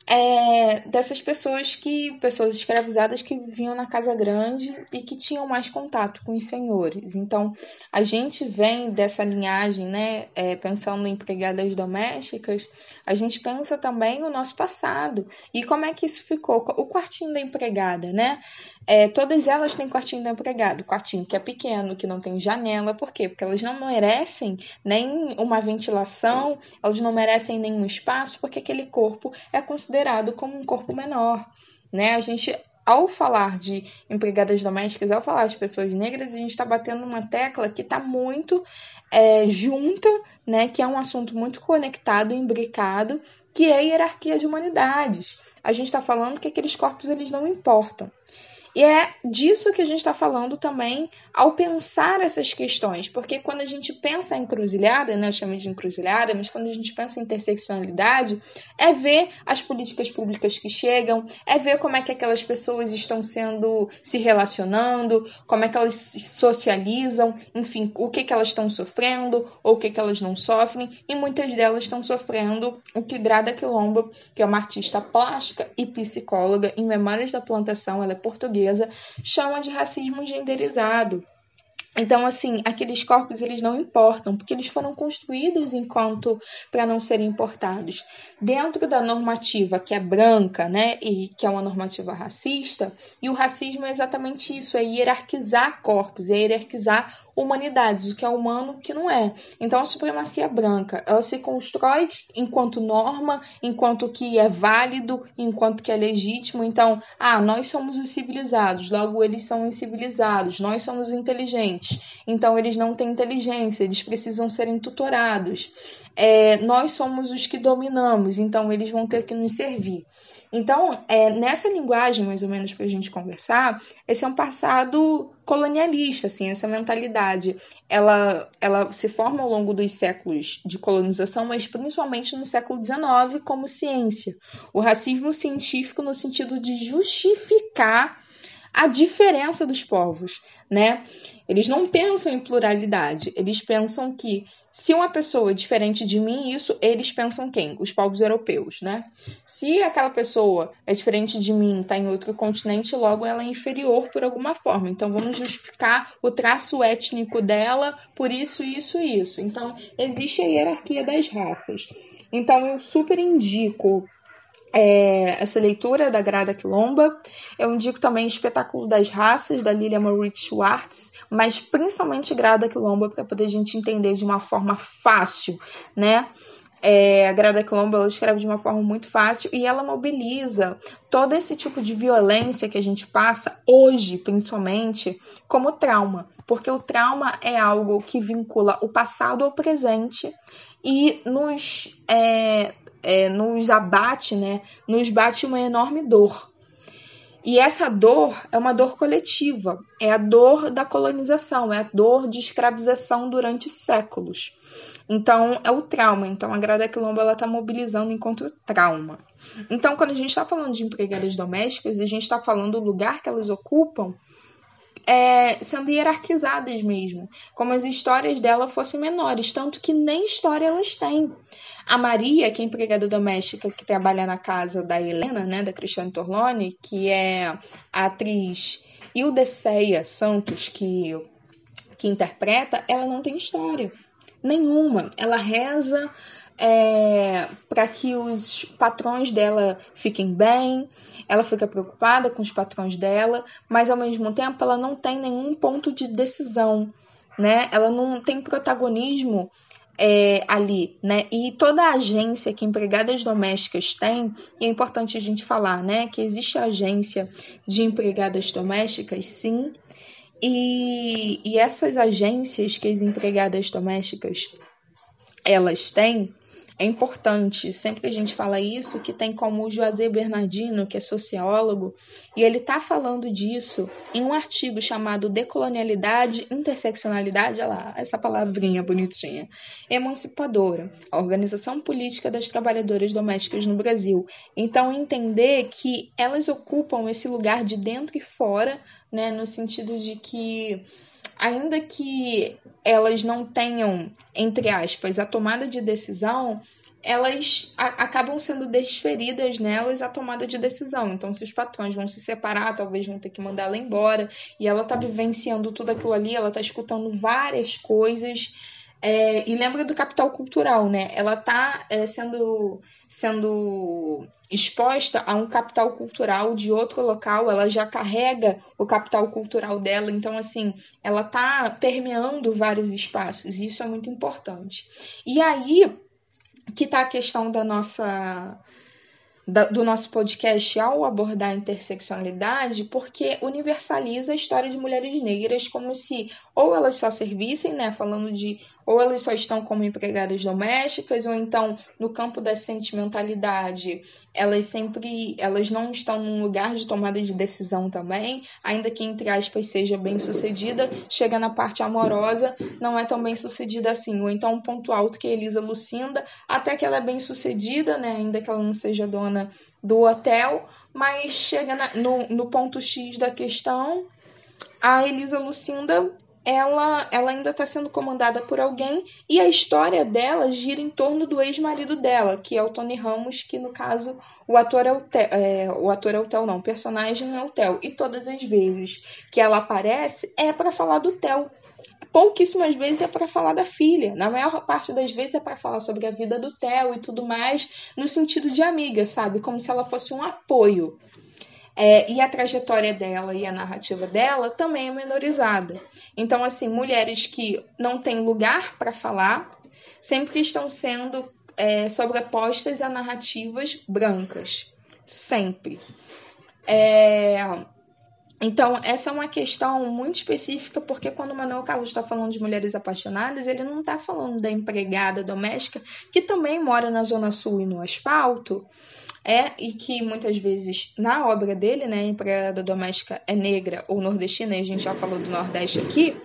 é, dessas pessoas que pessoas escravizadas que viviam na casa grande e que tinham mais contato com os senhores. Então a gente vem dessa linhagem, né? É, pensando em empregadas domésticas, a gente pensa também no nosso passado e como é que isso ficou. O quartinho da empregada, né? É, todas elas têm quartinho do empregado, quartinho que é pequeno, que não tem janela, por quê? Porque elas não merecem nem uma ventilação, elas não merecem nenhum espaço, porque aquele corpo é considerado como um corpo menor, né? A gente ao falar de empregadas domésticas, ao falar de pessoas negras, a gente está batendo uma tecla que está muito é, junta, né, que é um assunto muito conectado, imbricado, que é a hierarquia de humanidades. A gente está falando que aqueles corpos eles não importam. E é disso que a gente está falando também ao pensar essas questões, porque quando a gente pensa em encruzilhada, né, chamo de encruzilhada, mas quando a gente pensa em interseccionalidade, é ver as políticas públicas que chegam, é ver como é que aquelas pessoas estão sendo, se relacionando, como é que elas se socializam, enfim, o que, que elas estão sofrendo ou o que, que elas não sofrem, e muitas delas estão sofrendo o que Grada Quilombo, que é uma artista plástica e psicóloga em Memórias da Plantação, ela é portuguesa chama de racismo genderizado. Então, assim, aqueles corpos eles não importam, porque eles foram construídos enquanto para não serem importados. Dentro da normativa que é branca, né, e que é uma normativa racista, e o racismo é exatamente isso, é hierarquizar corpos, é hierarquizar humanidades, o que é humano, o que não é. Então, a supremacia branca, ela se constrói enquanto norma, enquanto que é válido, enquanto que é legítimo. Então, ah, nós somos os civilizados, logo eles são incivilizados, nós somos inteligentes então eles não têm inteligência, eles precisam serem tutorados. É, nós somos os que dominamos, então eles vão ter que nos servir. Então, é, nessa linguagem, mais ou menos, para a gente conversar, esse é um passado colonialista, assim, essa mentalidade, ela, ela se forma ao longo dos séculos de colonização, mas principalmente no século XIX como ciência. O racismo científico no sentido de justificar a diferença dos povos, né? Eles não pensam em pluralidade, eles pensam que se uma pessoa é diferente de mim, isso eles pensam quem? Os povos europeus, né? Se aquela pessoa é diferente de mim, está em outro continente, logo ela é inferior por alguma forma. Então vamos justificar o traço étnico dela por isso, isso isso. Então existe a hierarquia das raças. Então eu super indico é, essa leitura da Grada Quilomba. Eu indico também o Espetáculo das Raças, da Lilia Moritz Schwartz, mas principalmente Grada Quilomba, para poder a gente entender de uma forma fácil, né? É, a Grada Quilomba ela escreve de uma forma muito fácil e ela mobiliza todo esse tipo de violência que a gente passa hoje, principalmente, como trauma, porque o trauma é algo que vincula o passado ao presente e nos é, é, nos abate, né, nos bate uma enorme dor. E essa dor é uma dor coletiva, é a dor da colonização, é a dor de escravização durante séculos. Então, é o trauma. Então, a Grada Quilombo está mobilizando enquanto trauma. Então, quando a gente está falando de empregadas domésticas, a gente está falando do lugar que elas ocupam é, sendo hierarquizadas mesmo, como as histórias dela fossem menores, tanto que nem história elas têm. A Maria, que é empregada doméstica que trabalha na casa da Helena, né, da Cristiane Torlone, que é a atriz Ildeceia Santos, que, que interpreta, ela não tem história nenhuma. Ela reza é, para que os patrões dela fiquem bem, ela fica preocupada com os patrões dela, mas ao mesmo tempo ela não tem nenhum ponto de decisão, né? Ela não tem protagonismo é, ali, né? E toda a agência que empregadas domésticas têm, e é importante a gente falar, né? Que existe agência de empregadas domésticas, sim, e, e essas agências que as empregadas domésticas elas têm, é importante, sempre que a gente fala isso, que tem como o José Bernardino, que é sociólogo, e ele está falando disso em um artigo chamado Decolonialidade, Interseccionalidade, olha lá, essa palavrinha bonitinha, emancipadora, a organização política das trabalhadoras domésticas no Brasil. Então, entender que elas ocupam esse lugar de dentro e fora, né, no sentido de que ainda que elas não tenham, entre aspas, a tomada de decisão, elas acabam sendo desferidas nelas a tomada de decisão. Então, se os patrões vão se separar, talvez vão ter que mandar ela embora, e ela está vivenciando tudo aquilo ali, ela está escutando várias coisas é, e lembra do capital cultural, né? Ela está é, sendo, sendo exposta a um capital cultural de outro local, ela já carrega o capital cultural dela, então, assim, ela está permeando vários espaços, e isso é muito importante. E aí que está a questão da nossa do nosso podcast ao abordar a interseccionalidade, porque universaliza a história de mulheres negras como se ou elas só servissem, né, falando de ou elas só estão como empregadas domésticas, ou então no campo da sentimentalidade, elas sempre elas não estão num lugar de tomada de decisão também, ainda que entre aspas seja bem sucedida, chega na parte amorosa, não é tão bem sucedida assim. Ou então um ponto alto que é Elisa Lucinda, até que ela é bem sucedida, né? Ainda que ela não seja dona do hotel, mas chega na, no, no ponto X da questão, a Elisa Lucinda ela, ela ainda está sendo comandada por alguém e a história dela gira em torno do ex-marido dela, que é o Tony Ramos, que no caso o ator é o, é, o ator é o Theo, não, o personagem é o Theo. E todas as vezes que ela aparece é para falar do Theo. Pouquíssimas vezes é para falar da filha. Na maior parte das vezes é para falar sobre a vida do Theo e tudo mais, no sentido de amiga, sabe? Como se ela fosse um apoio. É, e a trajetória dela e a narrativa dela também é menorizada. Então, assim, mulheres que não têm lugar para falar sempre estão sendo é, sobrepostas a narrativas brancas. Sempre. É, então, essa é uma questão muito específica, porque quando o Manuel Carlos está falando de mulheres apaixonadas, ele não está falando da empregada doméstica, que também mora na Zona Sul e no asfalto, é e que muitas vezes na obra dele, né, empregada doméstica é negra ou nordestina, e a gente já falou do Nordeste aqui,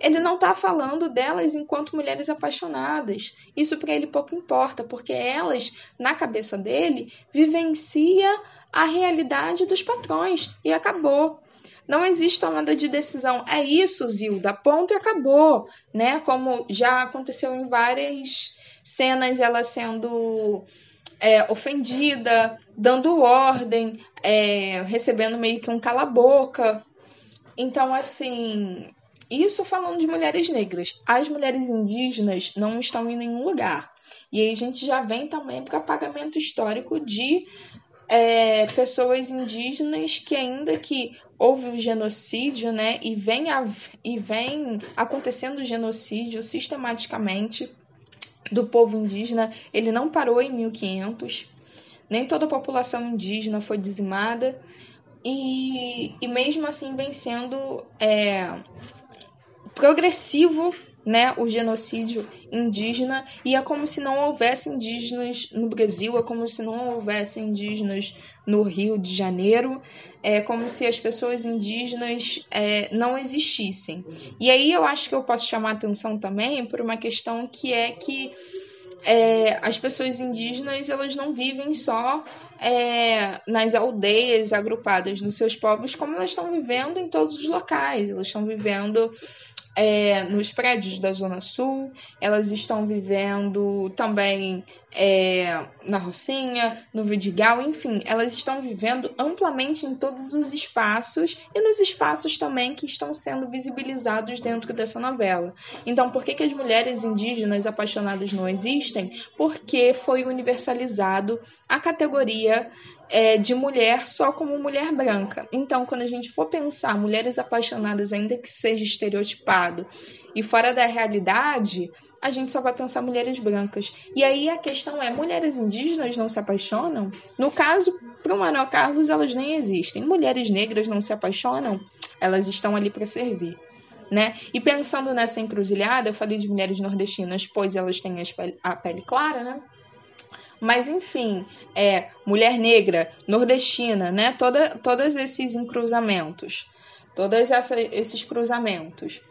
ele não está falando delas enquanto mulheres apaixonadas. Isso para ele pouco importa, porque elas, na cabeça dele, vivencia a realidade dos patrões e acabou. Não existe tomada de decisão. É isso, Zilda. Ponto e acabou, né? Como já aconteceu em várias cenas, ela sendo é, ofendida, dando ordem, é, recebendo meio que um cala-boca. Então, assim, isso falando de mulheres negras. As mulheres indígenas não estão em nenhum lugar. E aí a gente já vem também para apagamento histórico de é, pessoas indígenas que ainda que houve o genocídio, né, e vem, a, e vem acontecendo o genocídio sistematicamente do povo indígena, ele não parou em 1500, nem toda a população indígena foi dizimada, e, e mesmo assim vem sendo é, progressivo né, o genocídio indígena, e é como se não houvesse indígenas no Brasil, é como se não houvesse indígenas no Rio de Janeiro, é como se as pessoas indígenas é, não existissem. E aí eu acho que eu posso chamar atenção também por uma questão que é que é, as pessoas indígenas elas não vivem só é, nas aldeias agrupadas nos seus povos, como elas estão vivendo em todos os locais. Elas estão vivendo é, nos prédios da Zona Sul, elas estão vivendo também é, na Rocinha, no Vidigal, enfim, elas estão vivendo amplamente em todos os espaços e nos espaços também que estão sendo visibilizados dentro dessa novela. Então, por que, que as mulheres indígenas apaixonadas não existem? Porque foi universalizado a categoria é, de mulher só como mulher branca. Então, quando a gente for pensar mulheres apaixonadas, ainda que seja estereotipado e fora da realidade, a gente só vai pensar mulheres brancas. E aí a questão é: mulheres indígenas não se apaixonam? No caso, para o Manuel Carlos, elas nem existem. Mulheres negras não se apaixonam? Elas estão ali para servir. Né? E pensando nessa encruzilhada, eu falei de mulheres nordestinas, pois elas têm a pele clara, né? Mas enfim, é mulher negra, nordestina, né? Toda, todos esses encruzamentos, todos essa, esses cruzamentos,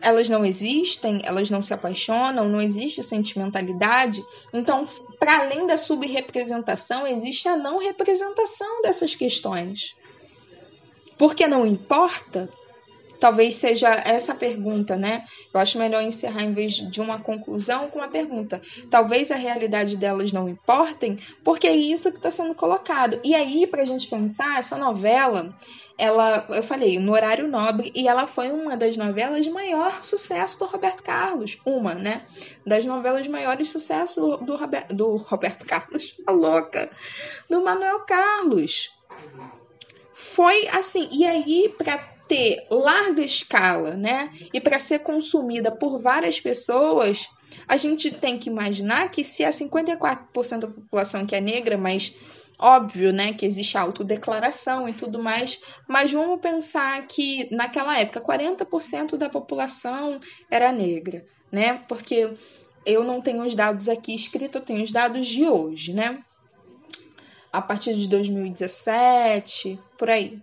elas não existem, elas não se apaixonam, não existe sentimentalidade. Então, para além da subrepresentação, existe a não representação dessas questões. Porque não importa, talvez seja essa pergunta, né? Eu acho melhor encerrar em vez de uma conclusão com uma pergunta. Talvez a realidade delas não importem, porque é isso que está sendo colocado. E aí, para a gente pensar, essa novela, ela, eu falei, no horário nobre, e ela foi uma das novelas de maior sucesso do Roberto Carlos. Uma, né? Das novelas de maiores sucesso do, do, Robert, do Roberto Carlos, a <laughs> louca, do Manuel Carlos. Foi assim, e aí, para ter larga escala, né, e para ser consumida por várias pessoas, a gente tem que imaginar que se a 54% da população que é negra, mas óbvio, né, que existe autodeclaração e tudo mais, mas vamos pensar que naquela época 40% da população era negra. né? Porque eu não tenho os dados aqui escritos, eu tenho os dados de hoje, né? A partir de 2017, por aí.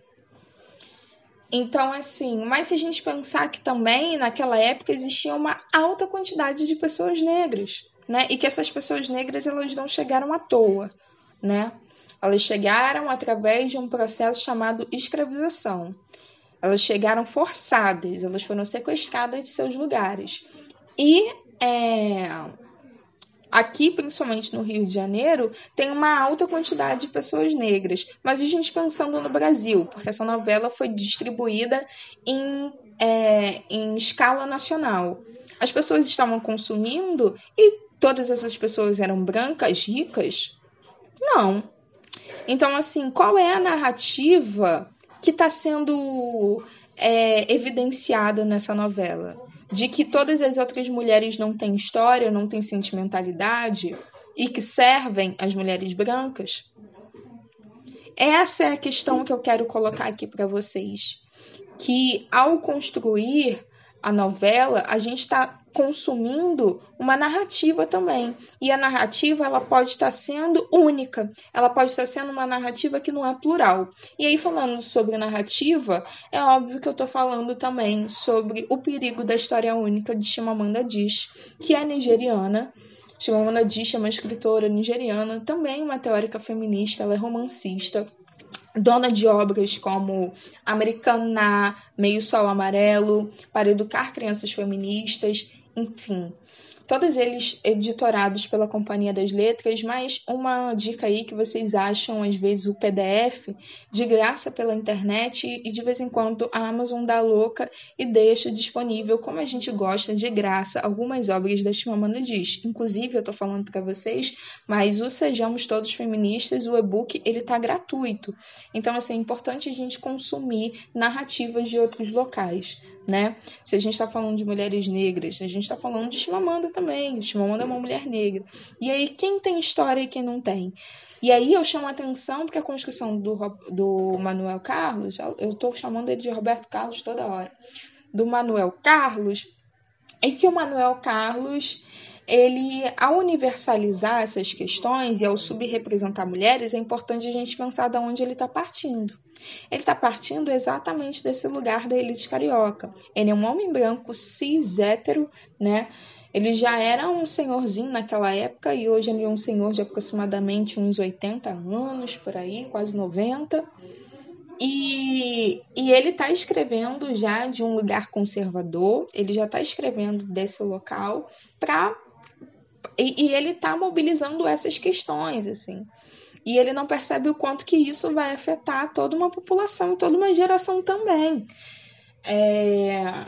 Então, assim, mas se a gente pensar que também naquela época existia uma alta quantidade de pessoas negras, né? E que essas pessoas negras elas não chegaram à toa, né? Elas chegaram através de um processo chamado escravização. Elas chegaram forçadas, elas foram sequestradas de seus lugares. E é, aqui, principalmente no Rio de Janeiro, tem uma alta quantidade de pessoas negras. Mas a gente pensando no Brasil, porque essa novela foi distribuída em, é, em escala nacional. As pessoas estavam consumindo e todas essas pessoas eram brancas, ricas? Não. Então, assim, qual é a narrativa que está sendo é, evidenciada nessa novela? De que todas as outras mulheres não têm história, não têm sentimentalidade e que servem as mulheres brancas? Essa é a questão que eu quero colocar aqui para vocês. Que ao construir a novela, a gente está consumindo uma narrativa também. E a narrativa ela pode estar sendo única, ela pode estar sendo uma narrativa que não é plural. E aí, falando sobre narrativa, é óbvio que eu estou falando também sobre o perigo da história única de Chimamanda Adichie, que é nigeriana. Chimamanda Adichie é uma escritora nigeriana, também uma teórica feminista, ela é romancista dona de obras como Americana, Meio Sol Amarelo, para educar crianças feministas, enfim todos eles editorados pela Companhia das Letras, mas uma dica aí que vocês acham, às vezes, o PDF de graça pela internet e de vez em quando a Amazon dá louca e deixa disponível, como a gente gosta, de graça, algumas obras da Chimamanda diz. Inclusive, eu tô falando para vocês, mas o Sejamos Todos Feministas, o e-book, ele tá gratuito. Então, assim, é importante a gente consumir narrativas de outros locais né? Se a gente está falando de mulheres negras, a gente está falando de Chimamanda também. Chimamanda é uma mulher negra. E aí, quem tem história e quem não tem? E aí eu chamo a atenção porque a construção do, do Manuel Carlos, eu estou chamando ele de Roberto Carlos toda hora, do Manuel Carlos, é que o Manuel Carlos ele, ao universalizar essas questões e ao subrepresentar mulheres, é importante a gente pensar de onde ele está partindo. Ele está partindo exatamente desse lugar da elite carioca. Ele é um homem branco, cis, hétero, né? Ele já era um senhorzinho naquela época e hoje ele é um senhor de aproximadamente uns 80 anos, por aí, quase 90. E, e ele está escrevendo já de um lugar conservador, ele já está escrevendo desse local para e, e ele está mobilizando essas questões, assim. E ele não percebe o quanto que isso vai afetar toda uma população, toda uma geração também. É...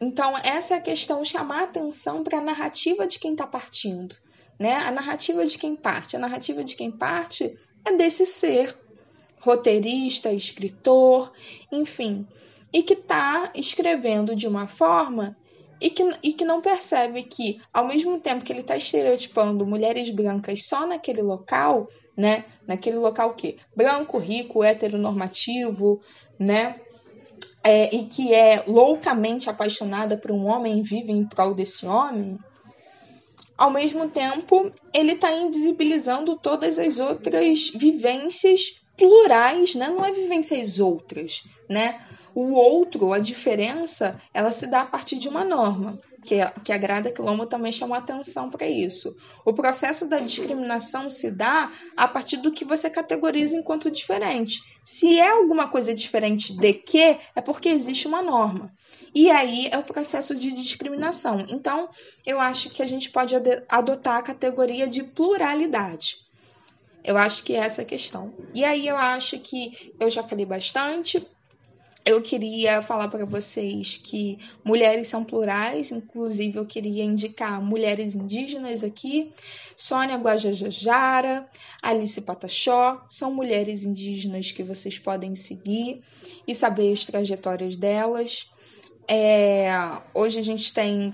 Então, essa é a questão, chamar atenção para a narrativa de quem está partindo. Né? A narrativa de quem parte. A narrativa de quem parte é desse ser roteirista, escritor, enfim, e que está escrevendo de uma forma e que, e que não percebe que, ao mesmo tempo que ele está estereotipando mulheres brancas só naquele local, né? Naquele local que branco, rico, heteronormativo, né? É, e que é loucamente apaixonada por um homem e vive em prol desse homem, ao mesmo tempo ele está invisibilizando todas as outras vivências plurais, né? Não é vivências outras, né? O outro, a diferença, ela se dá a partir de uma norma, que, que a Grada Quilombo também chamou atenção para isso. O processo da discriminação se dá a partir do que você categoriza enquanto diferente. Se é alguma coisa diferente de que, é porque existe uma norma. E aí é o processo de discriminação. Então, eu acho que a gente pode adotar a categoria de pluralidade. Eu acho que é essa a questão. E aí eu acho que eu já falei bastante eu queria falar para vocês que mulheres são plurais, inclusive eu queria indicar mulheres indígenas aqui, Sônia Guajajara, Alice Pataxó, são mulheres indígenas que vocês podem seguir e saber as trajetórias delas. É, hoje a gente tem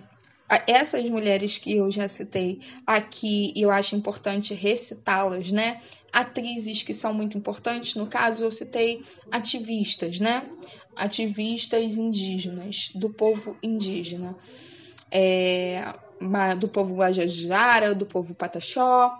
essas mulheres que eu já citei aqui, eu acho importante recitá-las, né? Atrizes que são muito importantes, no caso eu citei ativistas, né? Ativistas indígenas, do povo indígena. é, do povo Guajajara, do povo Pataxó,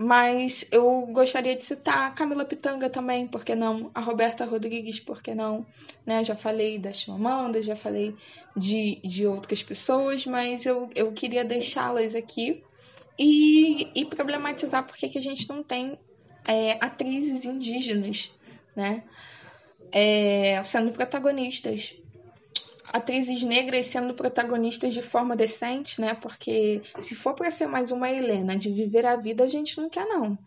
mas eu gostaria de citar a Camila Pitanga também, por que não? A Roberta Rodrigues, por que não? Né? Já falei da Chimamanda, já falei de, de outras pessoas, mas eu, eu queria deixá-las aqui e, e problematizar por que a gente não tem é, atrizes indígenas, né? É, sendo protagonistas atrizes negras sendo protagonistas de forma decente, né? Porque se for para ser mais uma Helena de viver a vida, a gente não quer, não.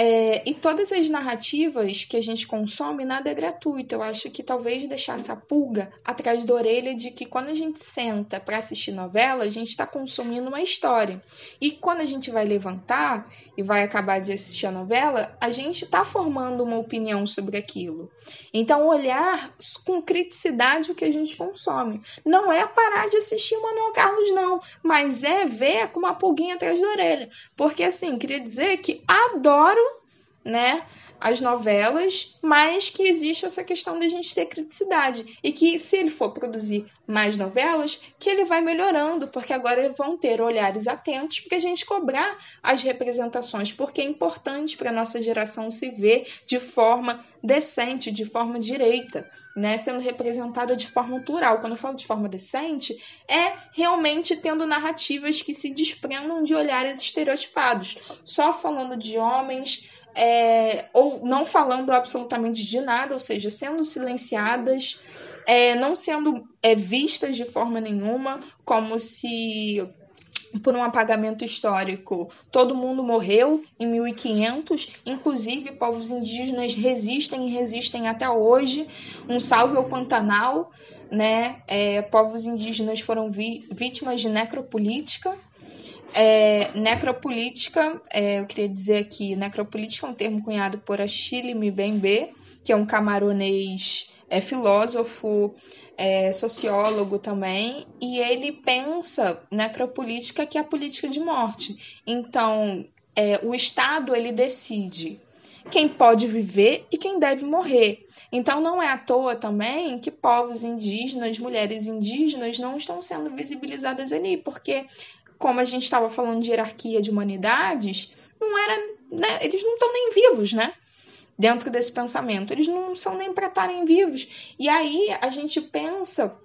É, e todas as narrativas que a gente consome, nada é gratuito. Eu acho que talvez deixar essa pulga atrás da orelha de que quando a gente senta para assistir novela, a gente está consumindo uma história. E quando a gente vai levantar e vai acabar de assistir a novela, a gente está formando uma opinião sobre aquilo. Então, olhar com criticidade o que a gente consome. Não é parar de assistir Manuel Carlos, não, mas é ver com uma pulguinha atrás da orelha. Porque, assim, queria dizer que adoro né, as novelas, mas que existe essa questão da gente ter criticidade e que se ele for produzir mais novelas, que ele vai melhorando, porque agora vão ter olhares atentos para a gente cobrar as representações, porque é importante para a nossa geração se ver de forma decente, de forma direita, né, sendo representada de forma plural. Quando eu falo de forma decente, é realmente tendo narrativas que se desprendam de olhares estereotipados, só falando de homens é, ou não falando absolutamente de nada, ou seja, sendo silenciadas, é, não sendo é, vistas de forma nenhuma, como se por um apagamento histórico. Todo mundo morreu em 1500, inclusive povos indígenas resistem e resistem até hoje. Um salve ao Pantanal, né? É, povos indígenas foram vítimas de necropolítica, é, necropolítica, é, eu queria dizer aqui, necropolítica é um termo cunhado por Achille Mbembe, que é um camaronês é, filósofo, é, sociólogo também, e ele pensa necropolítica que é a política de morte. Então, é, o Estado ele decide quem pode viver e quem deve morrer. Então não é à toa também que povos indígenas, mulheres indígenas não estão sendo visibilizadas ali, porque como a gente estava falando de hierarquia de humanidades, não era, né, eles não estão nem vivos, né? Dentro desse pensamento, eles não são nem para estarem vivos. E aí a gente pensa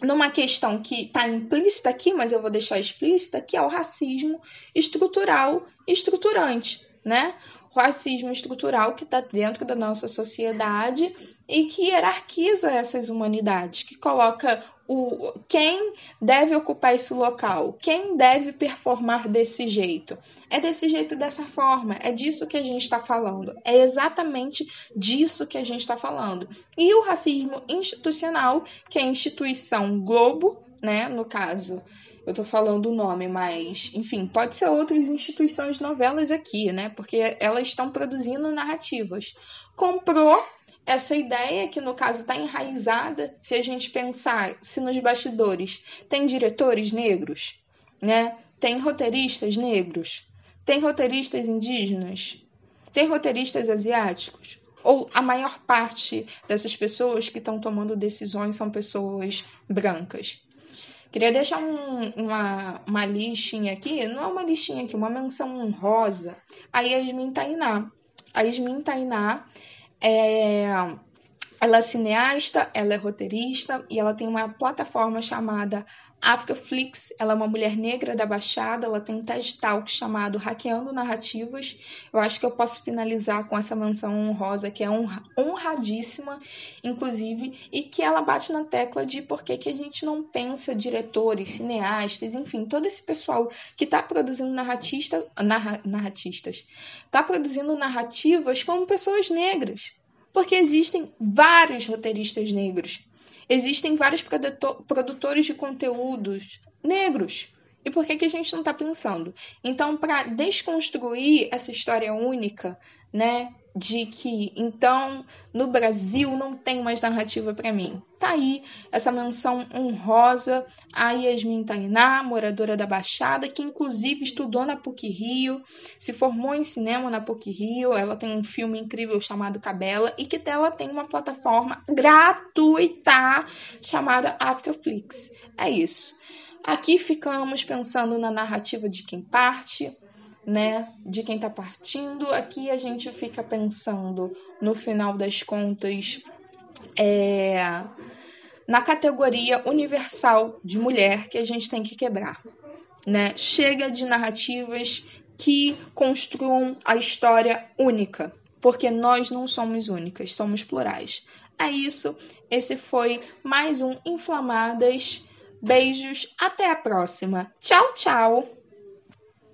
numa questão que está implícita aqui, mas eu vou deixar explícita, que é o racismo estrutural estruturante, né? Racismo estrutural que está dentro da nossa sociedade e que hierarquiza essas humanidades, que coloca o, quem deve ocupar esse local, quem deve performar desse jeito. É desse jeito, dessa forma, é disso que a gente está falando, é exatamente disso que a gente está falando. E o racismo institucional, que é a instituição Globo, né, no caso, eu tô falando o nome, mas, enfim, pode ser outras instituições de novelas aqui, né? Porque elas estão produzindo narrativas. Comprou essa ideia que no caso está enraizada, se a gente pensar se nos bastidores tem diretores negros, né? Tem roteiristas negros, tem roteiristas indígenas, tem roteiristas asiáticos, ou a maior parte dessas pessoas que estão tomando decisões são pessoas brancas. Queria deixar um, uma, uma listinha aqui, não é uma listinha aqui, uma menção honrosa a Yasmin Tainá. A Yasmin Tainá é, ela é cineasta, ela é roteirista e ela tem uma plataforma chamada Africaflix. Ela é uma mulher negra da Baixada, ela tem um TED Talk chamado Hackeando Narrativas. Eu acho que eu posso finalizar com essa menção honrosa, que é honra, honradíssima, inclusive, e que ela bate na tecla de por que, que a gente não pensa diretores, cineastas, enfim, todo esse pessoal que está produzindo narratista, narra, narratistas, está produzindo narrativas como pessoas negras porque existem vários roteiristas negros. Existem vários produtores de conteúdos negros. E por que, que a gente não está pensando? Então, para desconstruir essa história única, né, de que então no Brasil não tem mais narrativa para mim. Tá aí essa menção honrosa a Yasmin Tainá, moradora da Baixada, que inclusive estudou na PUC Rio, se formou em cinema na PUC Rio, ela tem um filme incrível chamado Cabela e que ela tem uma plataforma gratuita chamada Africaflix. É isso. Aqui ficamos pensando na narrativa de quem parte, né? De quem está partindo. Aqui a gente fica pensando, no final das contas, é, na categoria universal de mulher que a gente tem que quebrar. Né? Chega de narrativas que construam a história única, porque nós não somos únicas, somos plurais. É isso. Esse foi mais um Inflamadas. Beijos, até a próxima. Tchau, tchau!